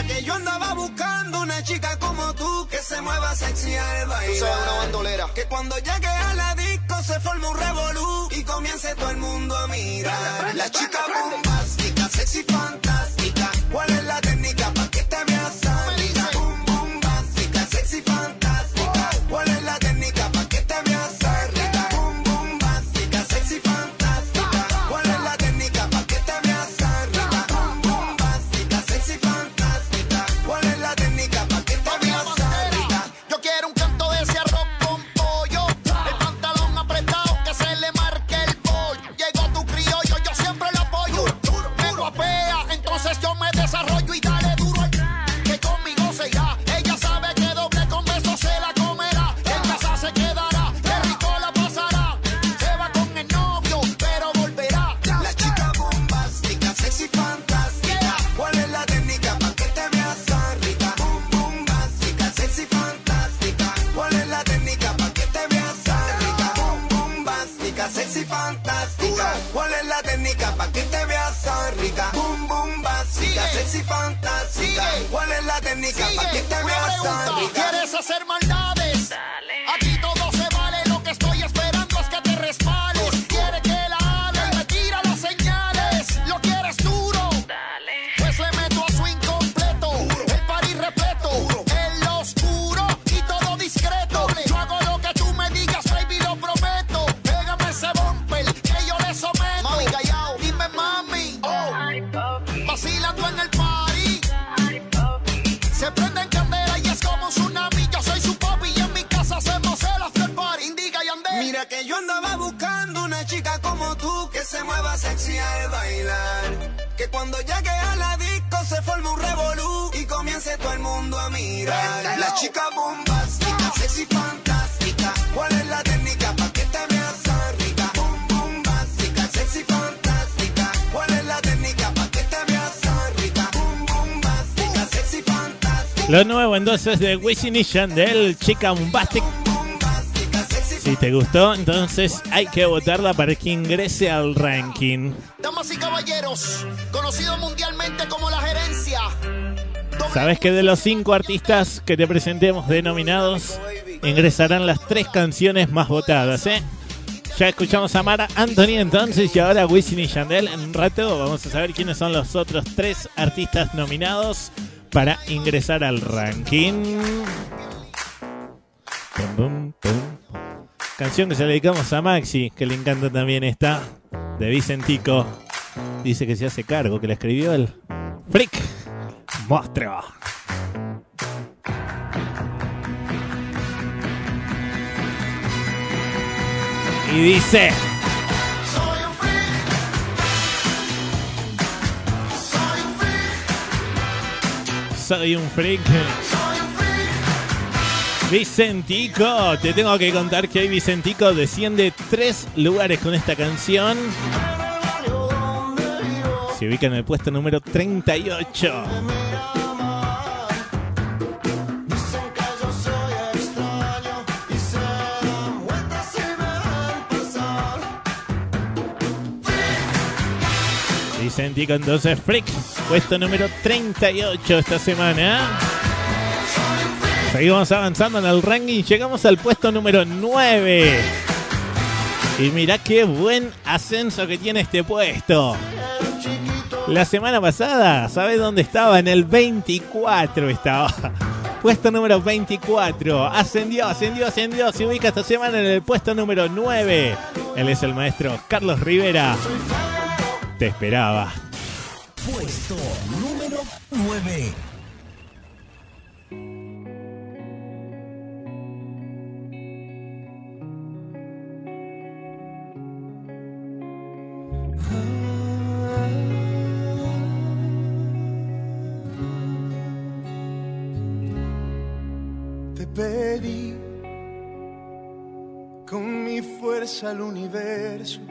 Mira que yo andaba buscando una chica como tú que se mueva sexy al bailar. Tú sabes, una bandolera. Que cuando llegue a la disco se forme un revolú y comience todo el mundo a mirar. La chica bombástica, sexy fantástica. ¿Cuál es la técnica para que te veas rica? Entonces de Wisin y Yandel, Chica Bombastic. Si te gustó, entonces hay que votarla para que ingrese al ranking. Damas y caballeros, conocido mundialmente como la gerencia. Sabes que de los cinco artistas que te presentemos denominados, ingresarán las tres canciones más votadas, ¿eh? Ya escuchamos a Mara Anthony entonces y ahora Wisin y Yandel. En un rato vamos a saber quiénes son los otros tres artistas nominados para ingresar al ranking. Canción que se la dedicamos a Maxi, que le encanta también esta, de Vicentico. Dice que se hace cargo, que la escribió el Freak Monstruo. Y dice... Soy un freak. Vicentico, te tengo que contar que hoy Vicentico desciende tres lugares con esta canción. Se ubica en el puesto número 38. Vicentico entonces Freak, puesto número 38 esta semana. Seguimos avanzando en el ranking, llegamos al puesto número 9. Y mirá qué buen ascenso que tiene este puesto. La semana pasada, ¿sabes dónde estaba? En el 24 estaba. Puesto número 24. Ascendió, ascendió, ascendió. Se ubica esta semana en el puesto número 9. Él es el maestro Carlos Rivera. Te esperaba. Puesto número 9. Te pedí con mi fuerza al universo.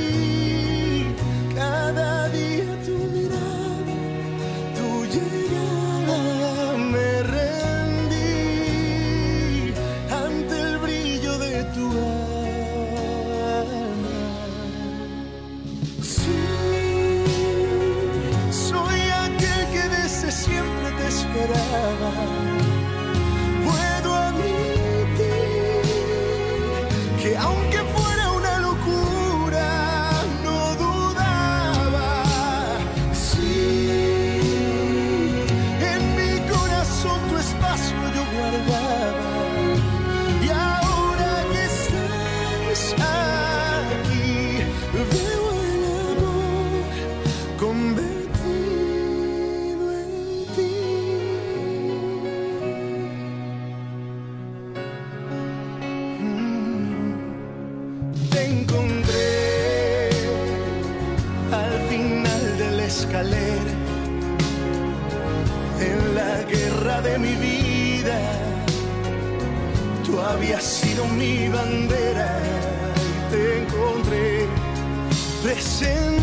esperaba. Sido mi bandera te encontré. Presentí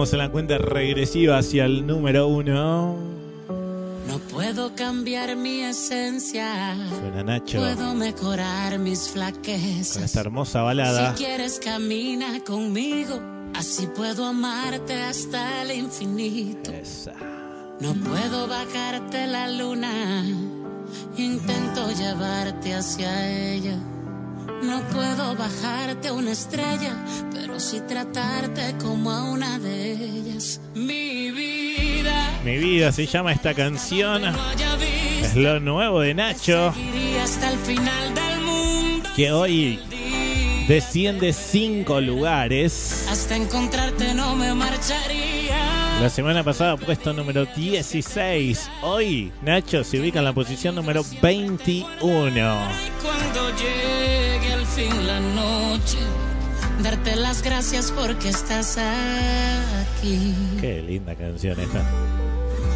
Estamos en la cuenta regresiva hacia el número uno. No puedo cambiar mi esencia. Suena Nacho Puedo mejorar mis con flaquezas. esta hermosa balada. Si quieres camina conmigo, así puedo amarte hasta el infinito. No puedo bajarte la luna, intento llevarte hacia ella. No puedo bajarte una estrella, pero sí tratarte como a una de ellas. Mi vida Mi vida se llama esta canción. Es lo nuevo de Nacho. iría hasta el final del mundo Que hoy desciende cinco lugares. hasta encontrarte no me marcharía. La semana pasada puesto número 16. Hoy Nacho se ubica en la posición número 21. Cuando darte las gracias porque estás aquí. Qué linda canción esta.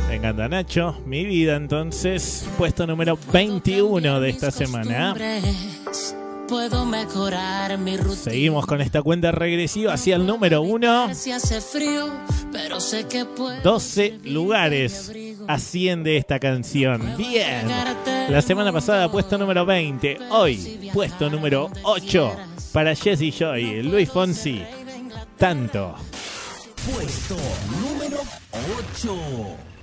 Me encanta Nacho. Mi vida entonces, puesto número 21 de esta semana. Hombres, Puedo mejorar mi rutina. Seguimos con esta cuenta regresiva hacia el número 1. Si hace frío, pero sé que puedo 12 lugares asciende esta canción. Bien. La semana pasada puesto número 20. Hoy puesto número 8 para Jesse Joy, Luis Fonsi. Tanto. Puesto número 8.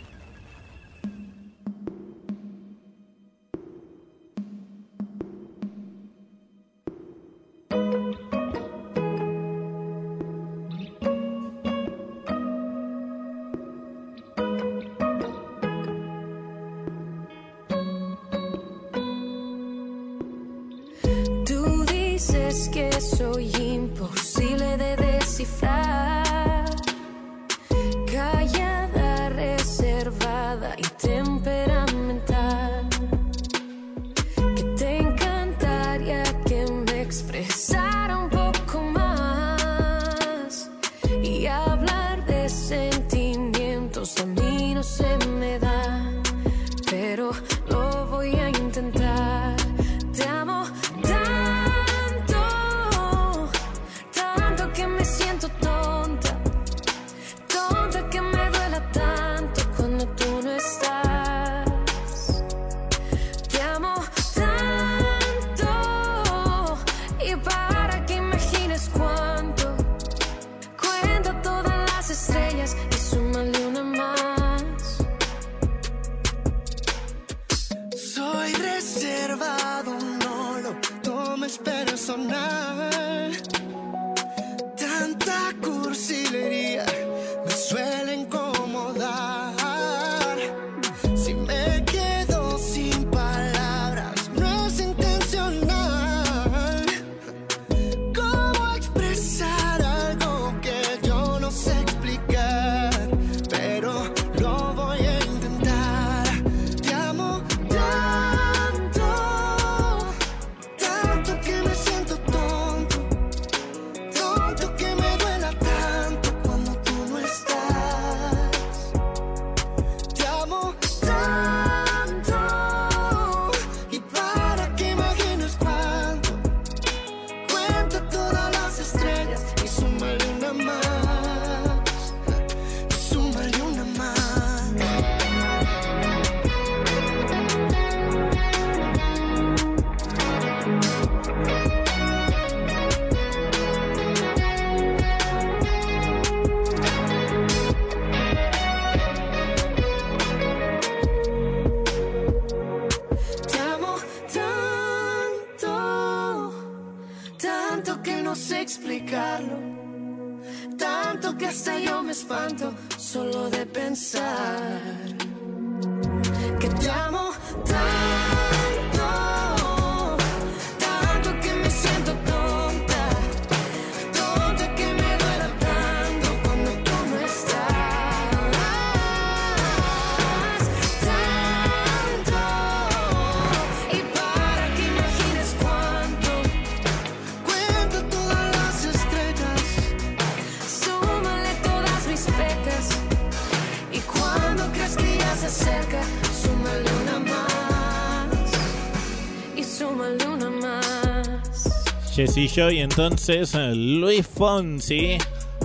Jessy Joy, entonces Luis Fonsi,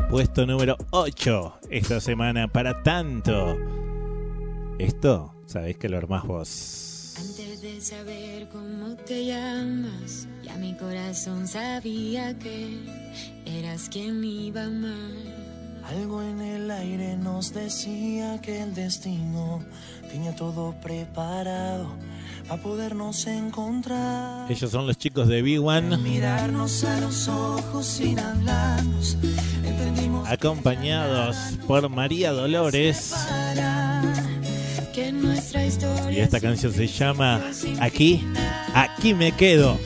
puesto número 8 esta semana para tanto. Esto, sabéis que lo armás vos. Antes de saber cómo te llamas, ya mi corazón sabía que eras quien iba mal. Algo en el aire nos decía que el destino tenía todo preparado para podernos encontrar. Ellos son los chicos de B1, Mirarnos a los ojos sin hablarnos. Entendimos acompañados por María Dolores. Y esta canción se llama Aquí, aquí me quedo.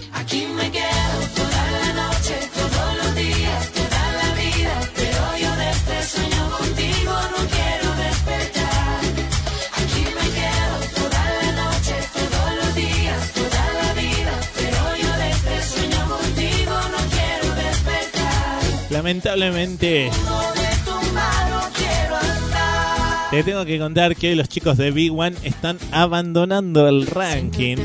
Lamentablemente, te tengo que contar que los chicos de B1 están abandonando el ranking.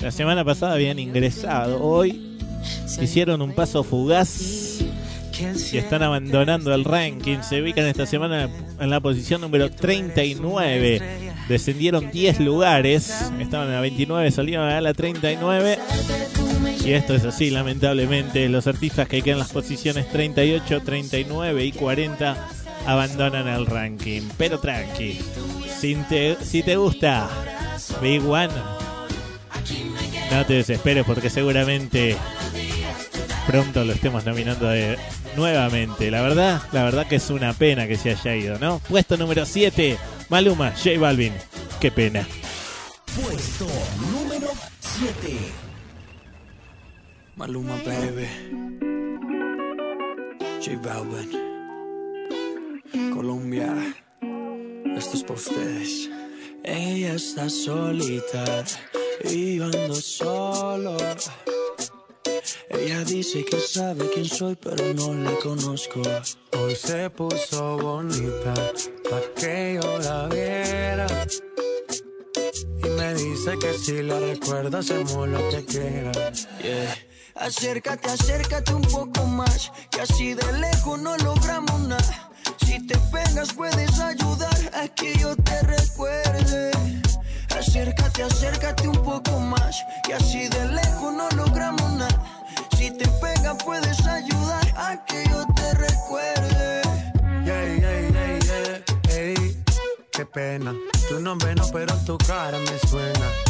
La semana pasada habían ingresado, hoy hicieron un paso fugaz y están abandonando el ranking. Se ubican esta semana en la posición número 39. Descendieron 10 lugares, estaban en la 29, salieron a la 39. Y esto es así, lamentablemente. Los artistas que quedan en las posiciones 38, 39 y 40 abandonan el ranking. Pero tranqui, si te, si te gusta Big One, no te desesperes porque seguramente pronto lo estemos nominando nuevamente. La verdad, la verdad que es una pena que se haya ido, ¿no? Puesto número 7, Maluma, J Balvin. Qué pena. Puesto número 7. Maluma, baby. J Balvin. Colombia. Esto es para ustedes. Ella está solita y yo ando solo. Ella dice que sabe quién soy, pero no la conozco. Hoy se puso bonita pa' que yo la viera. Y me dice que si la recuerda hacemos lo que quieras. Yeah. Acércate, acércate un poco más, que así de lejos no logramos nada. Si te pegas puedes ayudar a que yo te recuerde. Acércate, acércate un poco más, que así de lejos no logramos nada. Si te pegas puedes ayudar a que yo te recuerde. Yeah, yeah, yeah, yeah. Ey, ¿qué pena. Tu nombre no, pero tu cara me suena.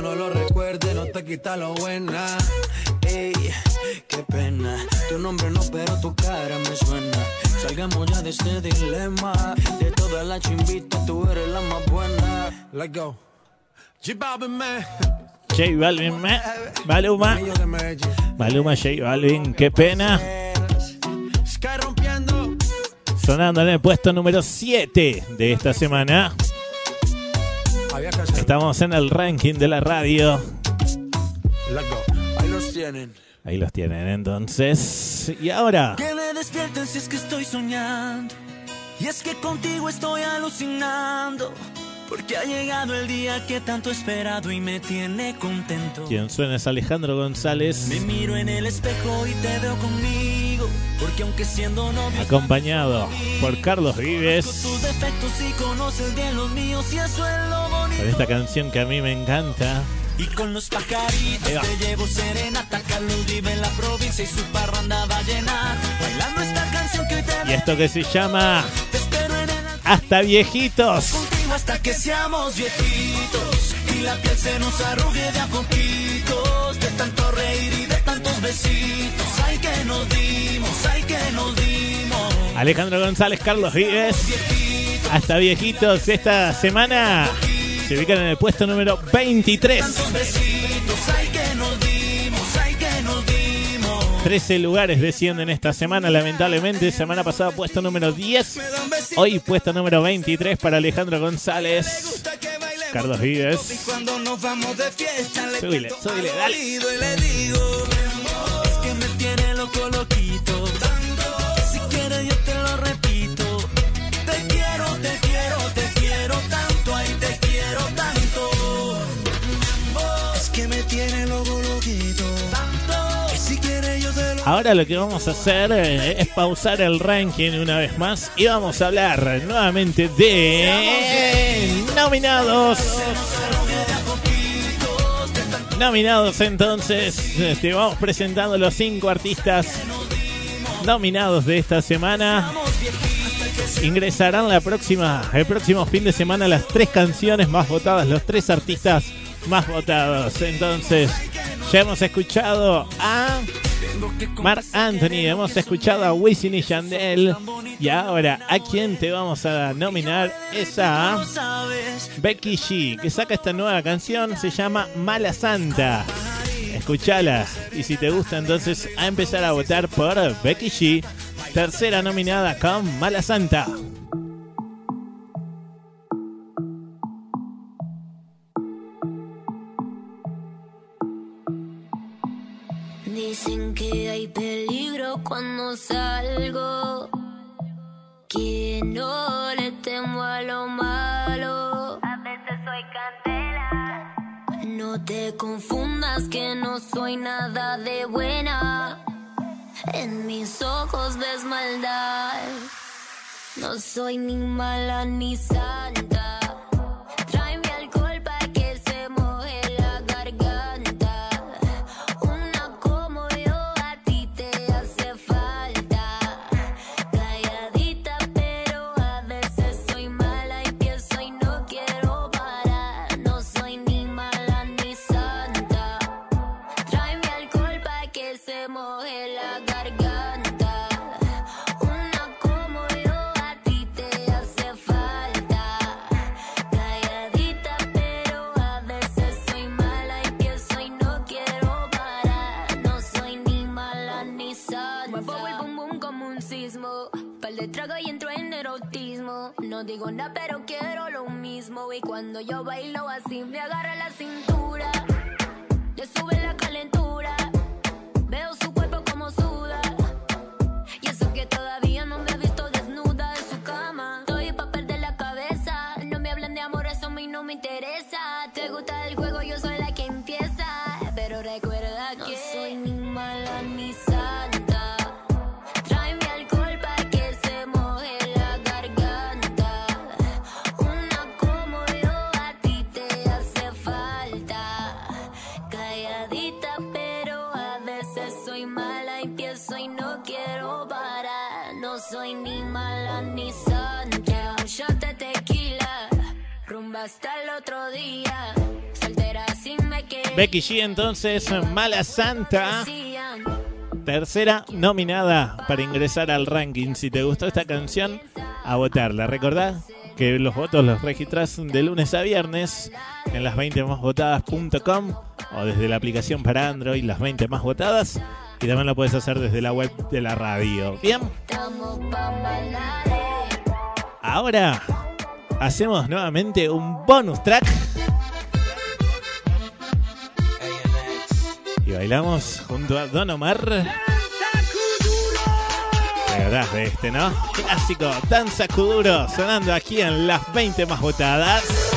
Yo no lo recuerde, no te quita lo buena. Ey, qué pena. Tu nombre no, pero tu cara me suena. Salgamos ya de este dilema. De todas las chimbitas, tú eres la más buena. Let's go. J Balvin, man. J Balvin, me- Maluma. Maluma, J Balvin, qué pena. Sky rompiendo. Sonando en el puesto número 7 de esta semana. Estamos en el ranking de la radio. Ahí los tienen. Ahí los tienen entonces. Y ahora, Que me despierten si es que estoy soñando. Y es que contigo estoy alucinando. Porque ha llegado el día que tanto he esperado y me tiene contento. quien suena es Alejandro González, Me miro en el espejo y te veo conmigo. Porque aunque siendo novios. acompañado por Carlos Vives, tus defectos y conoces bien los míos. Y eso es lo bonito. con esta canción que a mí me encanta. Y con los pajaritos te llevo serenata. Carlos vive en la provincia y su parranda va a llenar. Bailando esta canción que hoy te Y esto que se llama Te Hasta Viejitos. contigo hasta que seamos viejitos y la piel se nos arrugue de a poquitos de tanto reír y de tantos besitos ay que nos dimos ay que nos dimos Alejandro González, Carlos Vives. Hasta Viejitos esta semana se ubican en el puesto número 23. tantos besitos ay que 13 lugares descienden esta semana, lamentablemente. Semana pasada puesto número 10. Hoy puesto número 23 para Alejandro González. Carlos Vives. dale. Ahora lo que vamos a hacer eh, es pausar el ranking una vez más y vamos a hablar nuevamente de nominados. Nominados entonces, te vamos presentando los cinco artistas nominados de esta semana. Ingresarán la próxima, el próximo fin de semana las tres canciones más votadas, los tres artistas más votados. Entonces, ya hemos escuchado a Mark Anthony, hemos escuchado a Wisin y Yandel. Y ahora, ¿a quién te vamos a nominar? Es a Becky G, que saca esta nueva canción, se llama Mala Santa. Escúchala. Y si te gusta, entonces a empezar a votar por Becky G, tercera nominada con Mala Santa. cuando salgo. Que no le temo a lo malo. A veces soy candela. No te confundas que no soy nada de buena. En mis ojos ves maldad. No soy ni mala ni santa. yo bailo Becky G entonces, Mala Santa. Tercera nominada para ingresar al ranking. Si te gustó esta canción, a votarla. Recordá que los votos los registras de lunes a viernes en las 20másvotadas.com o desde la aplicación para Android, las 20 más votadas. Y también lo puedes hacer desde la web de la radio. Bien. Ahora hacemos nuevamente un bonus track. Y bailamos junto a Don Omar. ¿Te acordás de este, no? Clásico, Danza Kuduro, sonando aquí en las 20 más votadas.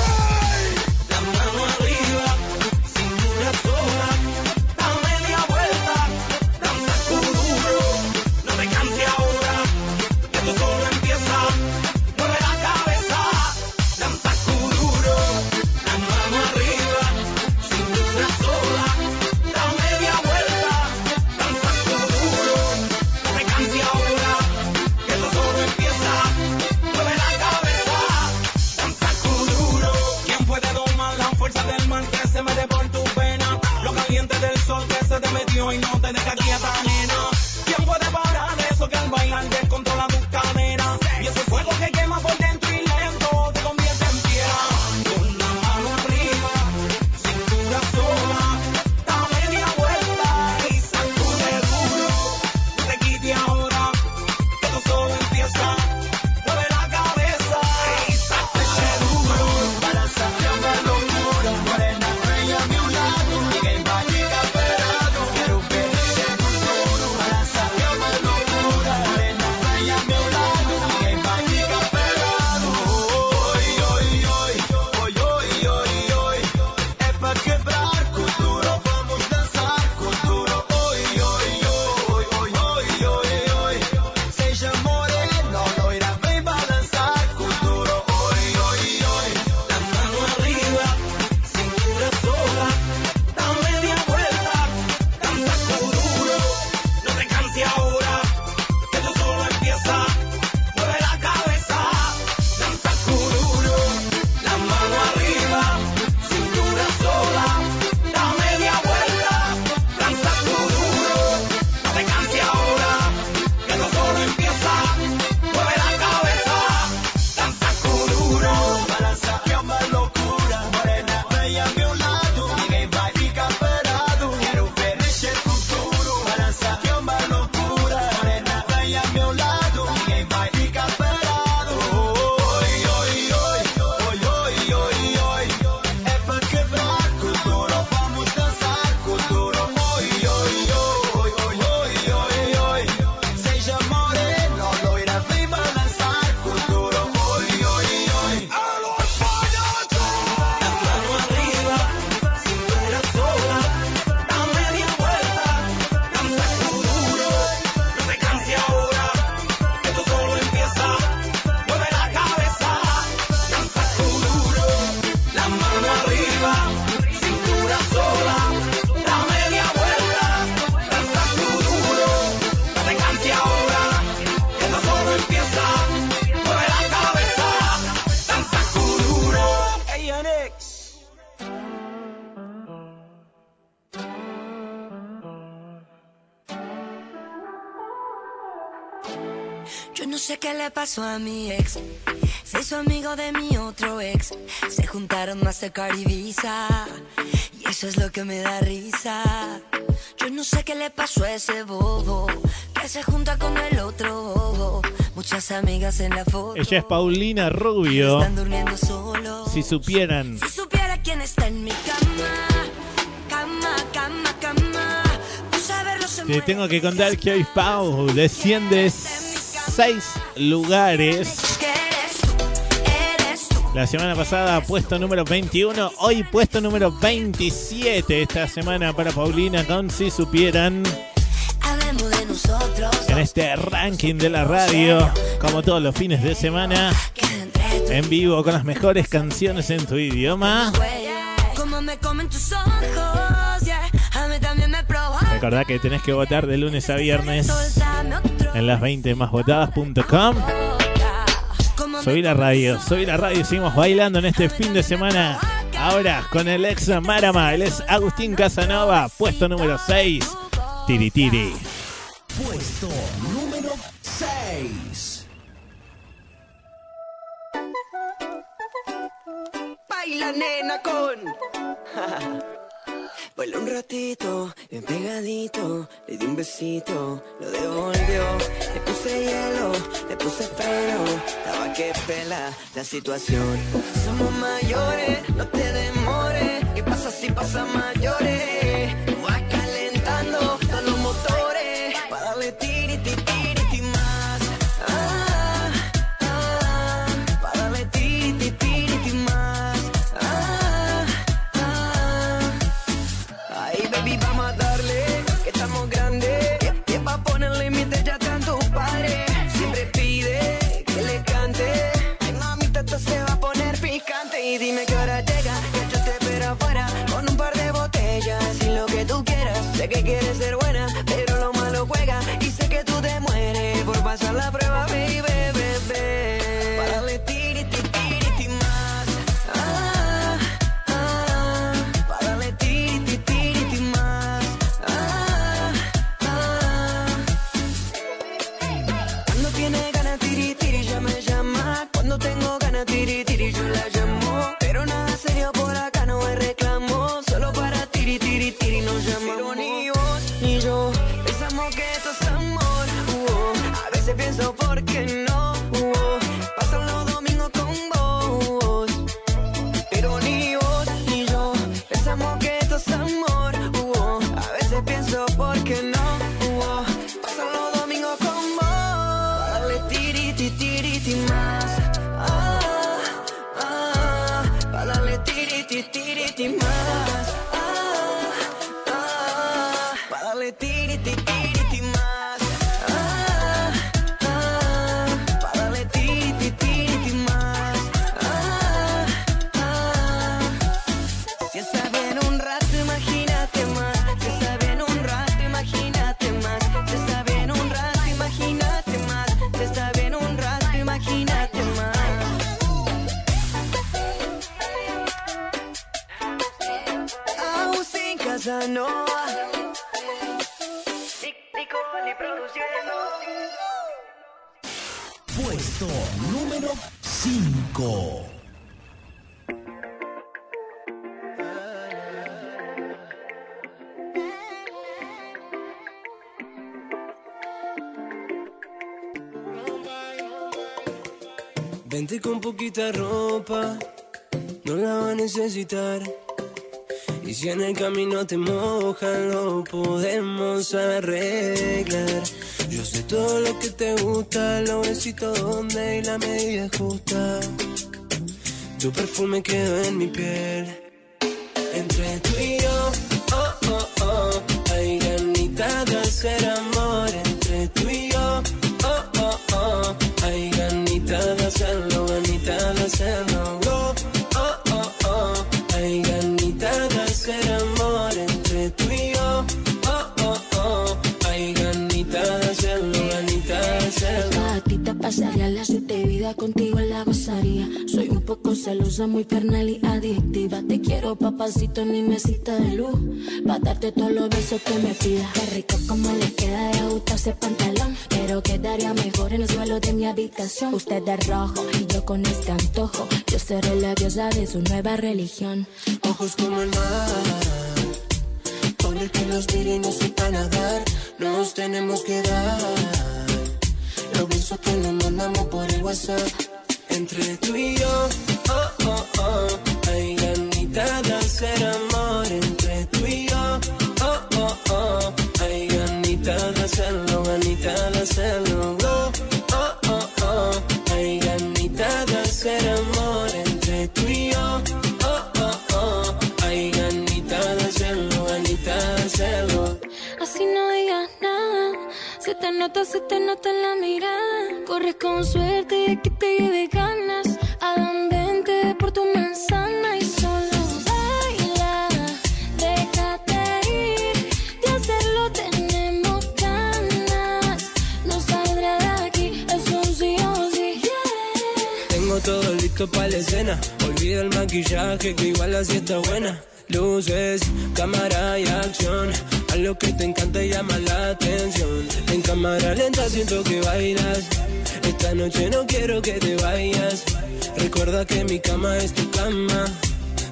Pasó a mi ex. Se hizo amigo de mi otro ex. Se juntaron Mastercard y Visa. Y eso es lo que me da risa. Yo no sé qué le pasó a ese bobo. Que se junta con el otro bobo. Muchas amigas en la foto. Ella es Paulina Rubio. Están durmiendo solos. Si supieran. Si supiera quién está en mi cama. Cama, cama, cama. Te tengo que contar que hoy Pau desciende seis lugares. La semana pasada puesto número 21, hoy puesto número 27 esta semana para Paulina con Si Supieran en este ranking de la radio, como todos los fines de semana, en vivo con las mejores canciones en tu idioma. Como me comen tus ojos, Recordá que tenés que votar de lunes a viernes en las 20 másvotadas.com. Soy la radio, soy la radio, seguimos bailando en este fin de semana. Ahora con el ex Marama, él es Agustín Casanova, puesto número 6. Tiri tiri. Puesto número 6. Baila nena con. Baila un ratito, bien pegadito, le di un besito, lo devolvió, le puse hielo, le puse freno, estaba que pela la situación. Somos mayores, no te demores, ¿qué pasa si pasa mayores? Sé que quieres ser buena, pero lo malo juega. Y sé que tú te mueres por pasar la prueba, poquita ropa, no la va a necesitar. Y si en el camino te mojan, lo podemos arreglar. Yo sé todo lo que te gusta, lo besito donde y la medida justa. Tu perfume quedó en mi piel. Poco celosa, muy carnal y adictiva. Te quiero, papacito, en mi mesita de luz. Pa' darte todos los besos que me pidas. Qué rico como le queda de gusto ese pantalón. Pero quedaría mejor en el suelo mi habitación. Usted de rojo y yo con este antojo. Yo seré la diosa de su nueva religión. Ojos como el mar, por el que nos mire y no sepa nadar, nos tenemos que dar. Los besos que nos mandamos por el WhatsApp, entre tú y yo, oh, oh, oh, hay ganita de hacer amor entre tú y yo, oh, oh, oh, hay ganita de hacerlo, ganita de hacerlo, nota, se te nota en la mirada. Corres con suerte de que te lleve ganas. Adán, vente por tu manzana y solo baila. Déjate ir. De hacerlo tenemos ganas. No saldrá de aquí, es un sí o sí. Tengo todo listo para la escena. Olvida el maquillaje que igual así está buena. Luces, cámara y acción. A lo que te encanta y llama la atención. En cámara lenta siento que bailas. Esta noche no quiero que te vayas. Recuerda que mi cama es tu cama.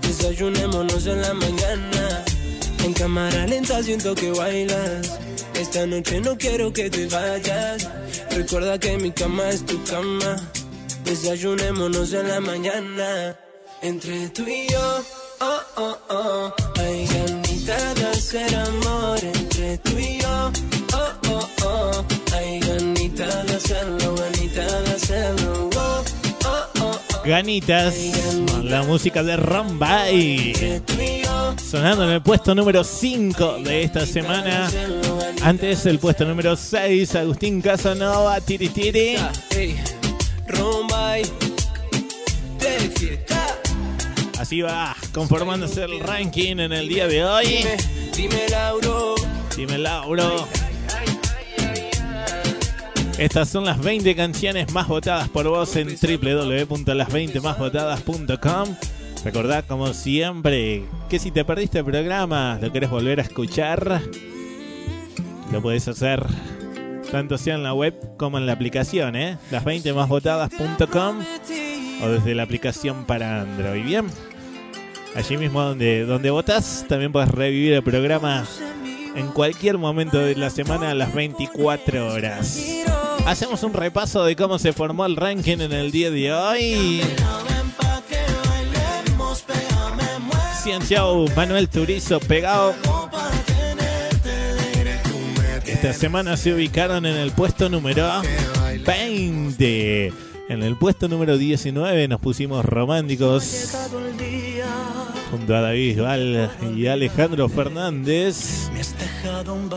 Desayunémonos en la mañana. En cámara lenta siento que bailas. Esta noche no quiero que te vayas. Recuerda que mi cama es tu cama. Desayunémonos en la mañana. Entre tú y yo, oh, oh, oh. Hay ganita de hacer amor entre tú y yo, oh, oh, oh. Hay ganita de hacerlo, ganita de hacerlo, oh, oh, oh. Ganitas, la música de Rambay. Sonando en el puesto número 5 de esta semana. Antes el puesto número 6, Agustín Casanova, Tiri Tiri. Así va conformándose el ranking en el día de hoy. Dime, dime Lauro. Dime Lauro. Estas son las 20 canciones más votadas por vos en www.las20másvotadas.com. Recordá, como siempre, que si te perdiste el programa, lo querés volver a escuchar, lo podés hacer tanto sea en la web como en la aplicación, ¿eh? Las20másvotadas.com o desde la aplicación para Android. Bien, allí mismo donde, donde votás, también podés revivir el programa en cualquier momento de la semana a las 24 horas. Hacemos un repaso de cómo se formó el ranking en el día de hoy. Ciencio Manuel Turizo pegado. Esta semana se ubicaron en el puesto número 20. En el puesto número 19 nos pusimos románticos junto a David Bisbal y Alejandro Fernández. Con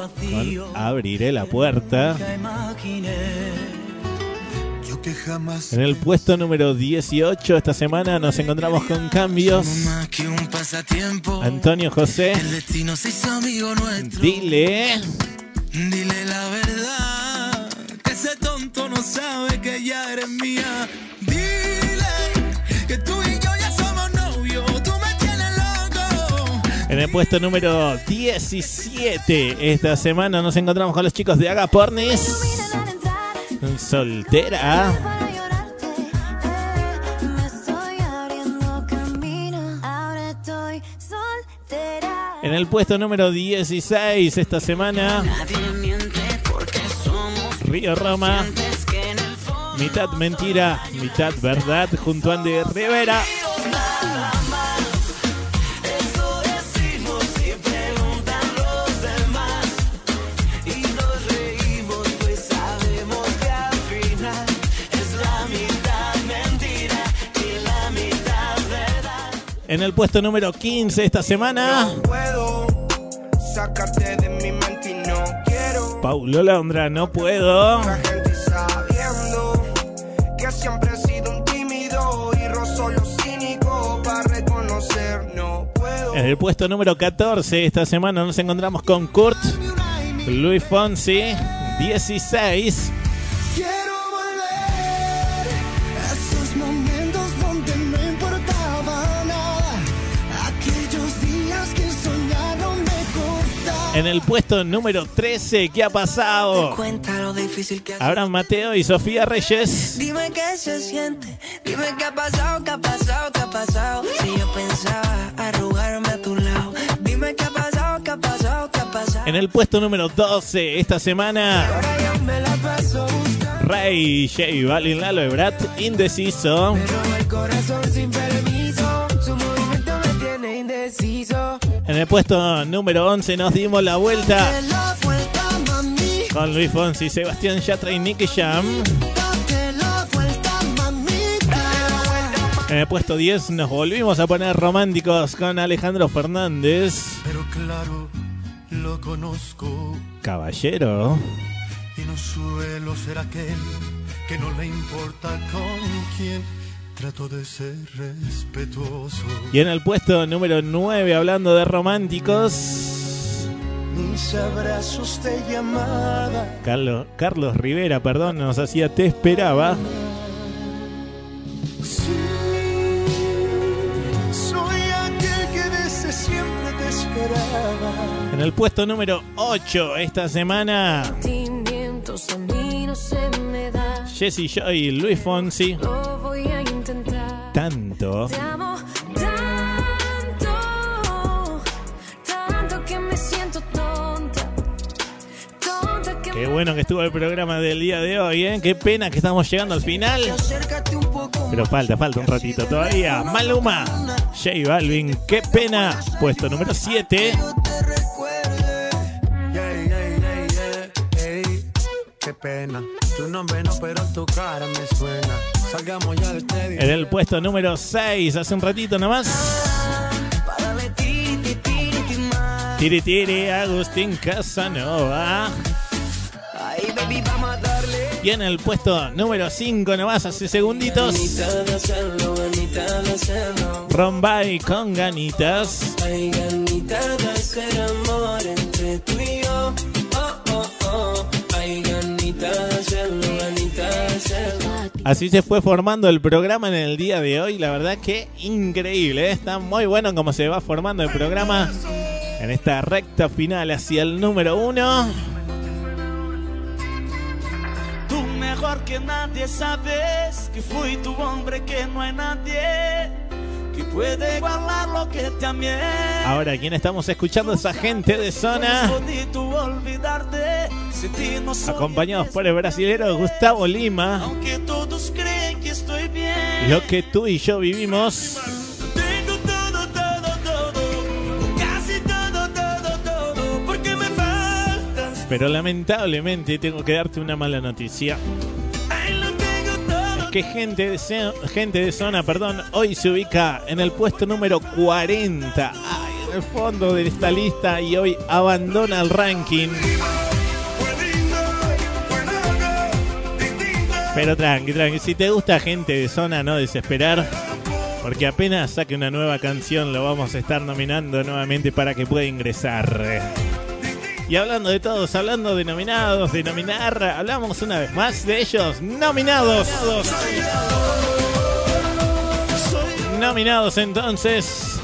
Abriré la puerta. En el puesto número 18 esta semana nos encontramos con cambios. Antonio José, dile. Dile la verdad. que Ese tonto no sabe que ya eres mía. En el puesto número 17 esta semana nos encontramos con los chicos de Agapornis. Soltera. En el puesto número 16 esta semana, Río Roma. Mitad mentira, mitad verdad, junto a Andy Rivera. En el puesto número 15 esta semana, puedo sacarte de mi mente y no quiero Paulo Londra, no puedo. la gente sabiendo que siempre he sido un tímido y rozo lo cínico para reconocer no puedo En el puesto número 14 esta semana nos encontramos con Kurt, Luis Fonsi, 16. En el puesto número 13, ¿qué ha pasado? Abraham Mateo y Sofía Reyes. Dime qué se siente, dime qué ha pasado, qué ha pasado, qué ha pasado. Si yo pensaba arrugarme a tu lado, dime qué ha pasado, qué ha pasado, qué ha pasado. En el puesto número 12, esta semana, Ray, J Balvin, Lalo Ebrat, Indeciso. el corazón sin permiso. Su movimiento me tiene indeciso. En el puesto número 11 nos dimos la vuelta con Luis Fonsi, Sebastián Yatra y Nicky Jam. En el puesto 10 nos volvimos a poner románticos con Alejandro Fernández. Pero claro, lo conozco Caballero. y no suelo ser aquel que no le importa con quién. Trato de ser respetuoso. Y en el puesto número 9, hablando de románticos, Mis abrazos de llamada. Carlos, Carlos Rivera, perdón, nos hacía Te Esperaba. Soy aquel que desde siempre te esperaba. En el puesto número 8 esta semana. Jesse Joy y Luis Fonsi. Intentar. Tanto. Te amo tanto, tanto que me siento tonta. Tonta que Qué bueno que estuvo el programa del día de hoy, ¿eh? Qué pena que estamos llegando al final. Pero falta, falta un ratito todavía. Maluma, J Balvin, qué pena. Puesto número 7. Yeah, yeah, yeah, yeah, ey, qué pena. Tu nombre no, pero tu cara me suena. Este. En el puesto número 6, hace un ratito nomás. tiri, tiri, tiri, más. Tiri Tiri, Agustín Casanova. Y en el puesto número 5 nomás, hace segunditos. Rombay con ganitas. Hay ganita de hacer amor entre tú y Así se fue formando el programa en el día de hoy. La verdad que increíble. ¿eh? Está muy bueno como se va formando el programa en esta recta final hacia el número 1. Tú mejor que nadie sabes que fui tu hombre, que no hay nadie que puede igualar lo que te amé. Ahora, ¿quién estamos escuchando? Esa gente de zona. Acompañados por el brasilero Gustavo Lima. Aunque todos creen que estoy bien. Lo que tú y yo vivimos. Tengo todo, todo, todo. Casi todo, todo, todo. Porque me faltas. Pero lamentablemente tengo que darte una mala noticia. Que gente de, gente de zona, perdón, hoy se ubica en el puesto número 40. Ay, fondo de esta lista y hoy abandona el ranking. Pero tranqui, tranqui, si te gusta gente de zona, no desesperar. Porque apenas saque una nueva canción lo vamos a estar nominando nuevamente para que pueda ingresar. Y hablando de todos, hablando de nominados, de nominar, hablamos una vez más de ellos, nominados. Nominados entonces.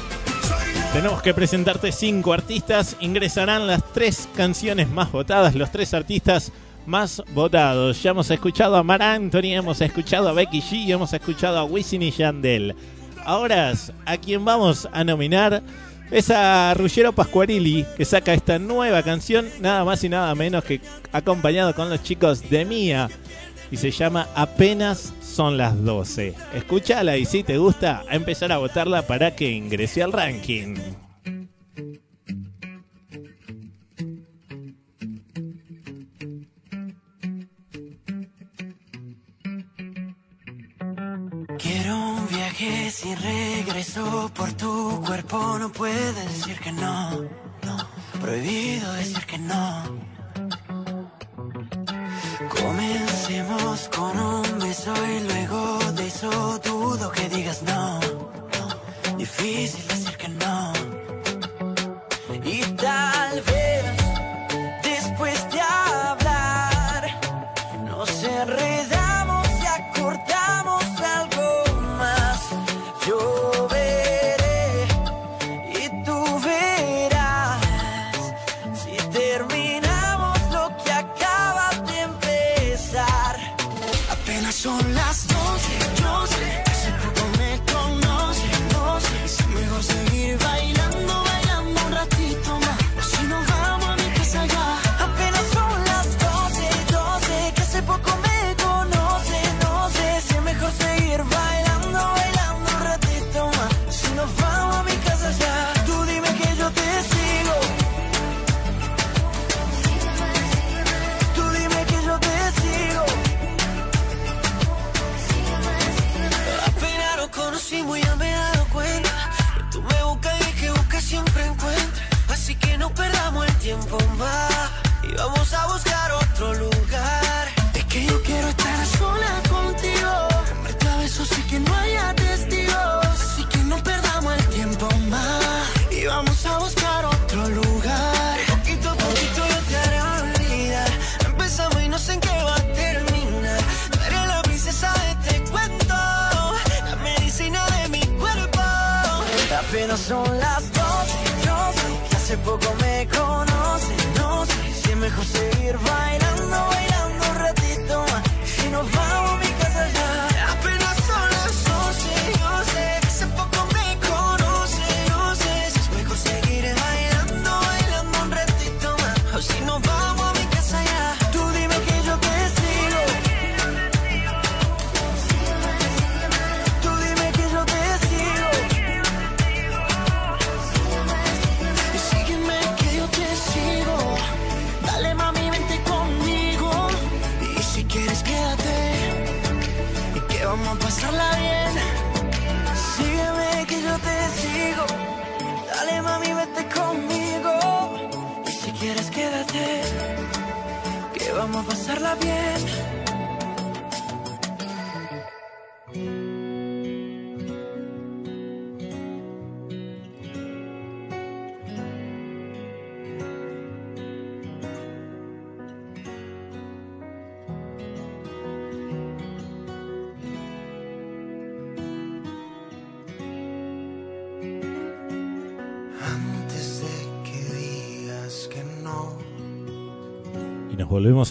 Tenemos que presentarte cinco artistas. Ingresarán las tres canciones más votadas, los tres artistas más votados. Ya hemos escuchado a Mar Anthony, hemos escuchado a Becky G hemos escuchado a Wisin y Yandel. Ahora, a quien vamos a nominar es a Ruggero Pascuarilli, que saca esta nueva canción, nada más y nada menos que acompañado con los chicos de Mía. Y se llama Apenas son las 12. Escúchala y si te gusta, a empezar a votarla para que ingrese al ranking. Viaje sin regreso por tu cuerpo. No puedes decir que no. Prohibido decir que no. Comencemos con un beso y luego de eso dudo que digas no. Difícil decir que no.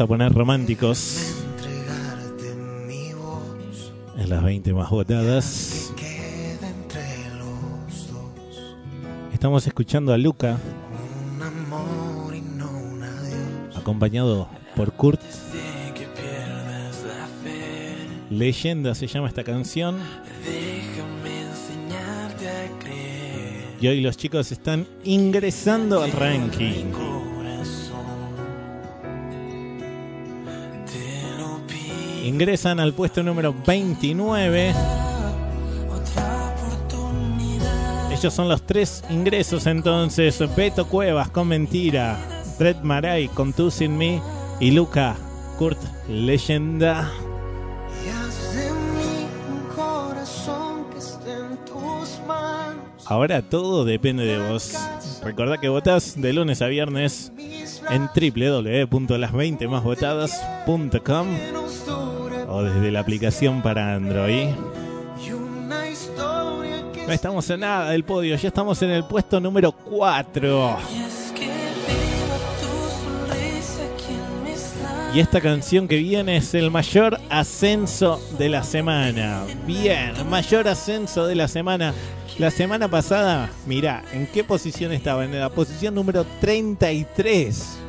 A poner románticos. En las 20 más votadas. Estamos escuchando a Luca, acompañado por Kurt. Leyenda se llama esta canción. Y hoy los chicos están ingresando al ranking. Ingresan al puesto número 29. Ellos son los tres ingresos entonces. Beto Cuevas con Mentira. Fred Maray con Tú Sin Me. Y Luca Kurt Leyenda. Mí. Ahora todo depende de vos. Recordá que votás de lunes a viernes en www.las20másvotadas.com o desde la aplicación para Android. No estamos en nada del podio, ya estamos en el puesto número 4. Y esta canción que viene es el mayor ascenso de la semana. Bien, mayor ascenso de la semana. La semana pasada, mirá, ¿en qué posición estaba? En la posición número 33.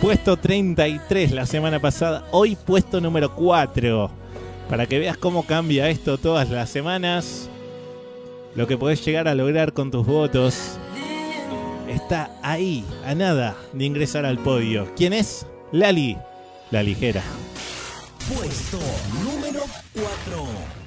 Puesto 33 la semana pasada, hoy puesto número 4. Para que veas cómo cambia esto todas las semanas. Lo que podés llegar a lograr con tus votos está ahí, a nada de ingresar al podio. ¿Quién es? Lali, la ligera. Puesto número 4.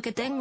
Que tengo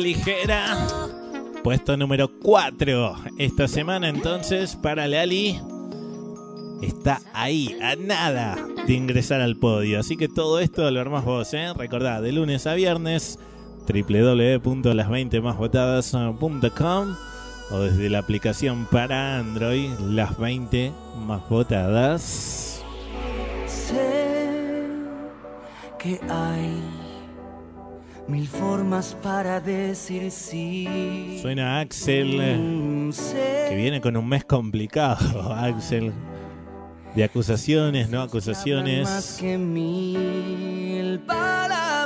ligera. Puesto número 4. Esta semana entonces para Lali está ahí, a nada de ingresar al podio. Así que todo esto lo armás vos, ¿eh? Recordá, de lunes a viernes, www.las20másvotadas.com o desde la aplicación para Android, las 20 más votadas. Sé que hay mil formas para decir sí. Suena Axel, eh, Mm, que viene con un mes complicado, Axel. De acusaciones, no acusaciones.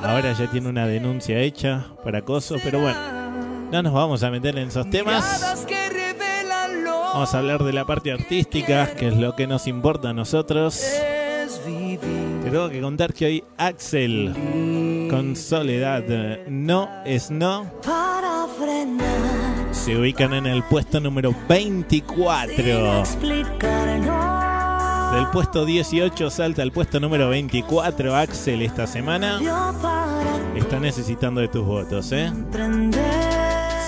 Ahora ya tiene una denuncia hecha por acoso, pero bueno, no nos vamos a meter en esos temas. Vamos a hablar de la parte artística, que es lo que nos importa a nosotros. Te tengo que contar que hoy Axel con Soledad No es No Para frenar, se ubican en el puesto número 24. explicar, no. Del puesto 18 salta al puesto número 24 Axel esta semana. Está necesitando de tus votos, ¿eh?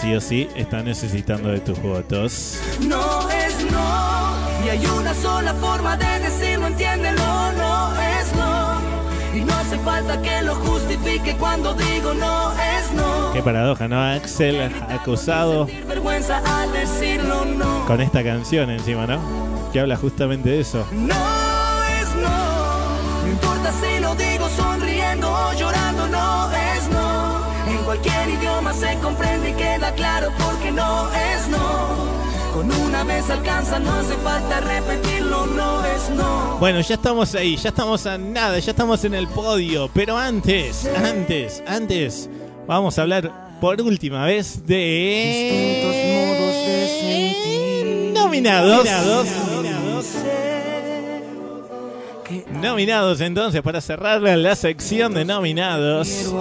Sí o sí, está necesitando de tus votos. No es no, y hay una sola forma de decirlo, Y no hace falta que lo justifique cuando digo no es no. Qué paradoja, ¿no? Axel vergüenza al decirlo no. con esta canción encima, ¿no? Que habla justamente de eso. No es no, no importa si lo digo sonriendo o llorando, no es no. En cualquier idioma se comprende y queda claro porque no es. Con una vez alcanza, no hace falta repetirlo, no es no. Bueno, ya estamos ahí, ya estamos a nada, ya estamos en el podio. Pero antes, antes, antes, vamos a hablar por última vez de modos de sentir. nominados. Sé Nominados entonces para cerrar la sección de nominados.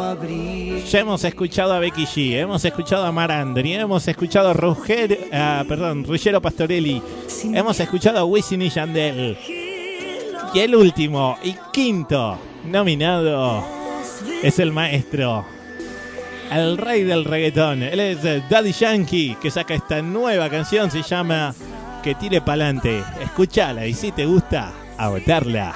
Ya hemos escuchado a Becky G, hemos escuchado a Marandri, hemos escuchado a Ruger, ah, perdón, Ruggero Pastorelli, hemos escuchado a Wisin y Yandel. Y el último y quinto nominado es el maestro, el rey del reggaetón. Él es eh, Daddy Yankee, que saca esta nueva canción, se llama Que tire pa'lante. Escúchala y si te gusta, a votarla.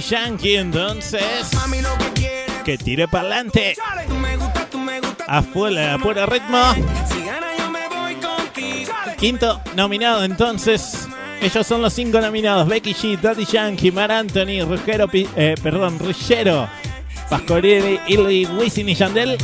Yankee, entonces. Que tire para adelante. tú me gusta, tú me gusta. A full, a puro ritmo. Quinto nominado, entonces. Ellos son los cinco nominados: Becky G, Daddy Yankee, Mar Anthony, Ruggiero, eh, perdón, Ruggero, Pascorelli, Illy, Wisin y Yandel.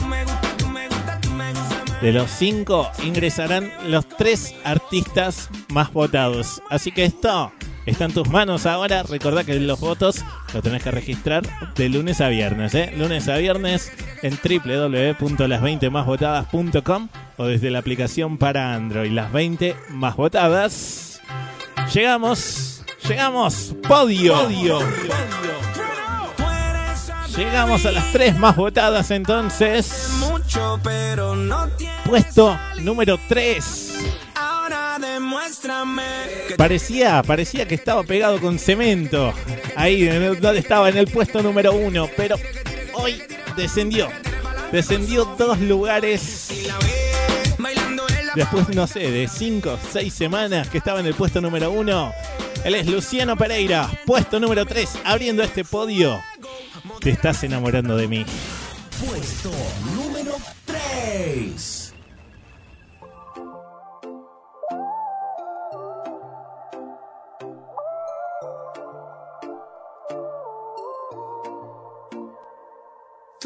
De los cinco ingresarán los tres artistas más votados. Así que esto está en tus manos ahora. Recordá que los votos lo tenés que registrar de lunes a viernes. ¿eh? Lunes a viernes en www.las20másvotadas.com o desde la aplicación para Android. Las 20 más votadas. Llegamos, llegamos, podio. podio. Llegamos a las tres más votadas entonces. Mucho, pero no tiene. Puesto número 3. Parecía, parecía que estaba pegado con cemento. Ahí, en el- donde estaba en el puesto número uno. Pero hoy descendió. Descendió dos lugares. Después, no sé, de cinco, seis semanas que estaba en el puesto número uno. Él es Luciano Pereira, puesto número 3, abriendo este podio. Te estás enamorando de mí. Puesto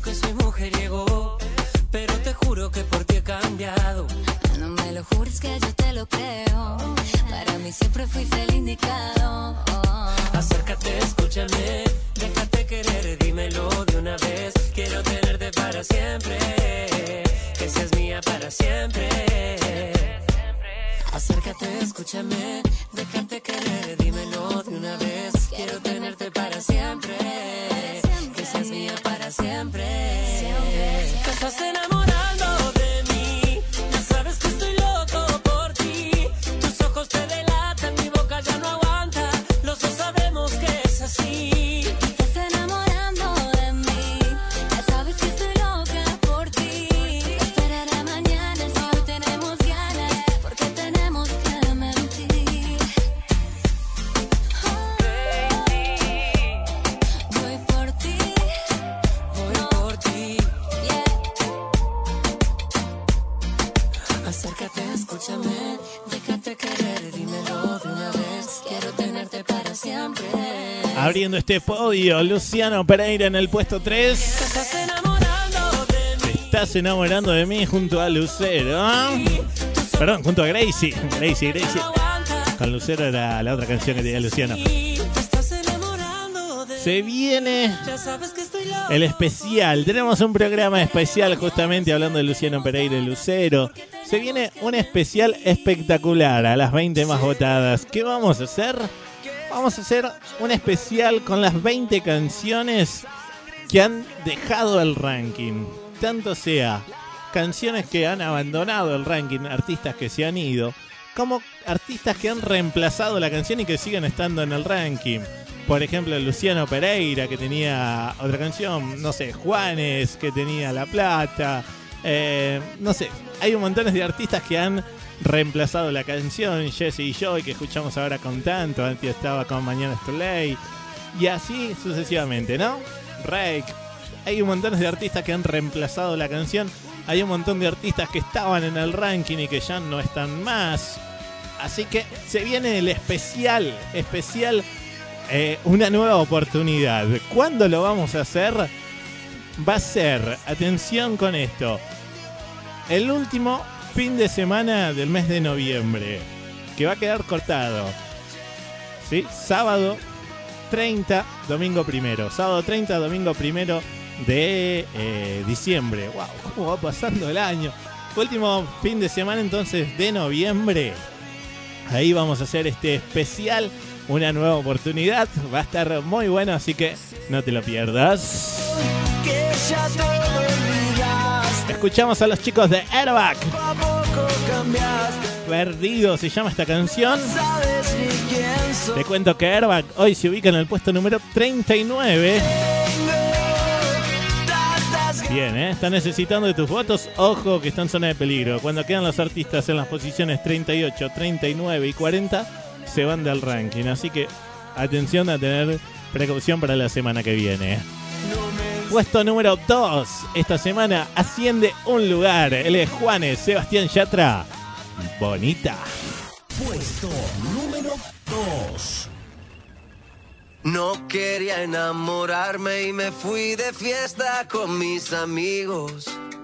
que soy mujeriego, pero te juro que por ti he cambiado. Lo jures que yo te lo creo. Para mí siempre fuiste el indicado. Acércate, escúchame, déjate querer, dímelo de una vez. Quiero tenerte para siempre, que seas mía para siempre. Acércate, escúchame, déjate querer, dímelo de una vez. Quiero tenerte para siempre, que seas mía para siempre. Te estás siempre. Abriendo este podio, Luciano Pereira en el puesto 3. Te estás enamorando de mí junto a Lucero. Perdón, junto a Gracie. Gracie, Gracie. Con Lucero era la otra canción que tenía Luciano. Se viene el especial. Tenemos un programa especial justamente hablando de Luciano Pereira y Lucero. Se viene un especial espectacular a las 20 más votadas. ¿Qué vamos a hacer? Vamos a hacer un especial con las 20 canciones que han dejado el ranking. Tanto sea canciones que han abandonado el ranking, artistas que se han ido, como artistas que han reemplazado la canción y que siguen estando en el ranking. Por ejemplo, Luciano Pereira, que tenía otra canción, no sé, Juanes, que tenía La Plata, eh, no sé, hay un montón de artistas que han reemplazado la canción, Jesse y Joy, que escuchamos ahora con tanto, antes estaba con Mañana es y así sucesivamente, ¿no? Rake, hay un montón de artistas que han reemplazado la canción Hay un montón de artistas que estaban en el ranking y que ya no están más. Así que se viene el especial, especial, eh, una nueva oportunidad. ¿Cuándo lo vamos a hacer? Va a ser, atención con esto, el último fin de semana del mes de noviembre, que va a quedar cortado. ¿Sí? Sábado 30, domingo primero. Sábado 30, domingo primero de eh, diciembre. ¡Wow! ¿Cómo va pasando el año? Último fin de semana entonces de noviembre. Ahí vamos a hacer este especial. Una nueva oportunidad. Va a estar muy bueno, así que no te lo pierdas. Escuchamos a los chicos de Airbag. Perdido se llama esta canción. Te cuento que Airbag hoy se ubica en el puesto número 39. Bien, ¿eh? Está necesitando de tus votos. Ojo que está en zona de peligro. Cuando quedan los artistas en las posiciones 38, 39 y 40, se van del ranking. Así que atención a tener precaución para la semana que viene. Puesto número 2. Esta semana asciende un lugar. Él es Juanes Sebastián Yatra. Bonita. Puesto número 2. No quería enamorarme y me fui de fiesta con mis amigos.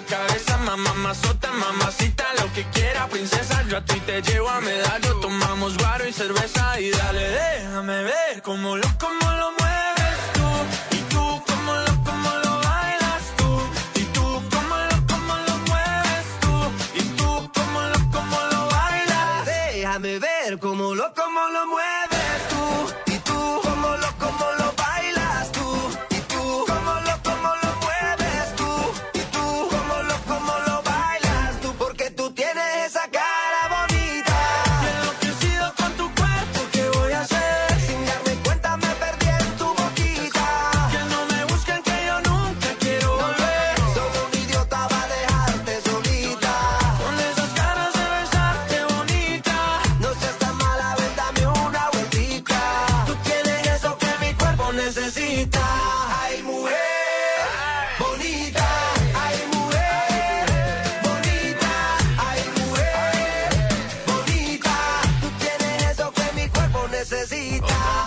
cabeza, mamá, mazota, mamacita, lo que quiera, princesa. Yo a ti te llevo a medallo, tomamos guaro y cerveza y dale, déjame ver cómo lo, cómo lo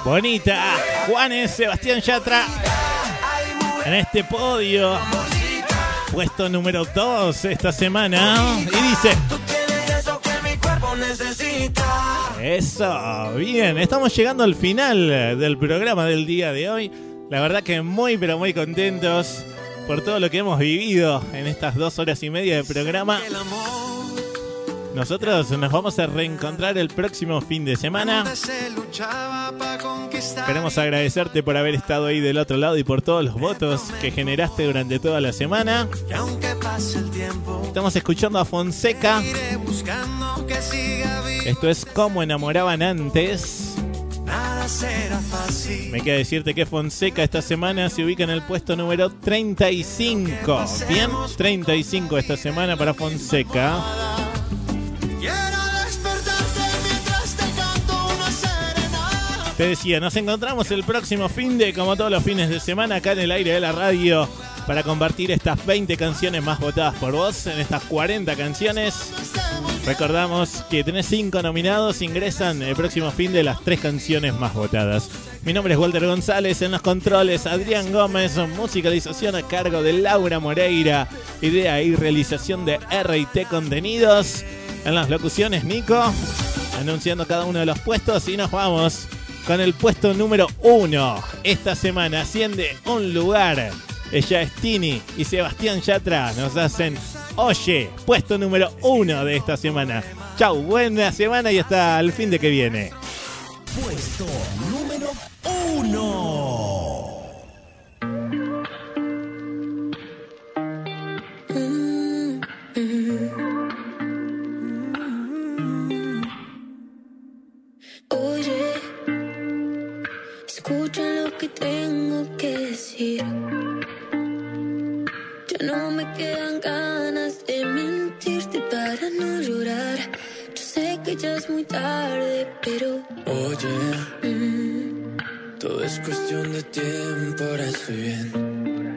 Bonita. Juanes Sebastián Yatra. En este podio. Puesto número 2 esta semana. Y dice. Eso, bien, estamos llegando al final del programa del día de hoy. La verdad que muy pero muy contentos por todo lo que hemos vivido en estas dos horas y media de programa. Nosotros nos vamos a reencontrar el próximo fin de semana. Queremos agradecerte por haber estado ahí del otro lado y por todos los votos que generaste durante toda la semana. Estamos escuchando a Fonseca. Esto es como enamoraban antes. Me queda decirte que Fonseca esta semana se ubica en el puesto número 35. Bien, 35 esta semana para Fonseca. Te decía, nos encontramos el próximo fin de, como todos los fines de semana, acá en el aire de la radio, para compartir estas 20 canciones más votadas por vos, en estas 40 canciones. Recordamos que tenés cinco nominados, ingresan el próximo fin de las tres canciones más votadas. Mi nombre es Walter González, en los controles Adrián Gómez, musicalización a cargo de Laura Moreira, idea y realización de RT Contenidos. En las locuciones, Nico, anunciando cada uno de los puestos y nos vamos con el puesto número uno. Esta semana asciende un lugar. Ella es Tini y Sebastián Yatra nos hacen Oye, puesto número uno de esta semana. Chau, buena semana y hasta el fin de que viene. Puesto número uno. Que tengo que decir. Ya no me quedan ganas de mentirte para no llorar. Yo sé que ya es muy tarde, pero Oye, todo es cuestión de tiempo, ahora estoy bien.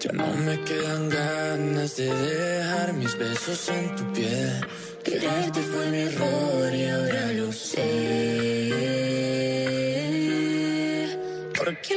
Ya no me quedan ganas de dejar mis besos en tu piel. Quererte fue mi error y ahora lo sé. Porque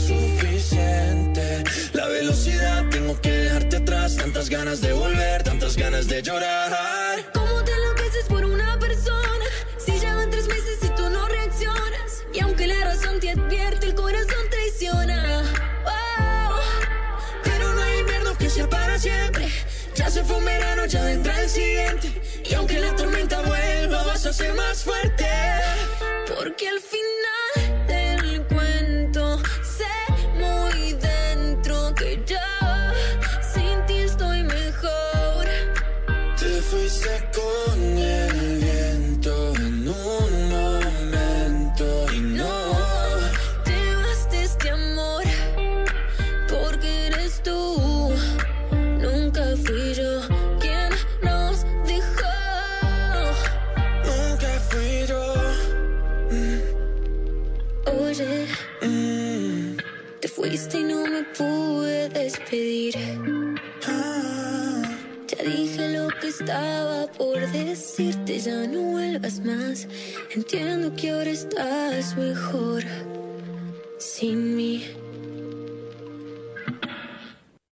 velocidad, tengo que dejarte atrás. Tantas ganas de volver, tantas ganas de llorar. ¿Cómo te enloqueces por una persona? Si ya van tres meses y tú no reaccionas. Y aunque la razón te advierte, el corazón traiciona. Pero no hay que sea para siempre. Ya se fue un verano, ya vendrá el siguiente. Y aunque la tormenta vuelva, vas a ser más fuerte. Porque al final despedir. Ya dije lo que estaba por decirte, ya no vuelvas más. Entiendo que ahora estás mejor sin mí.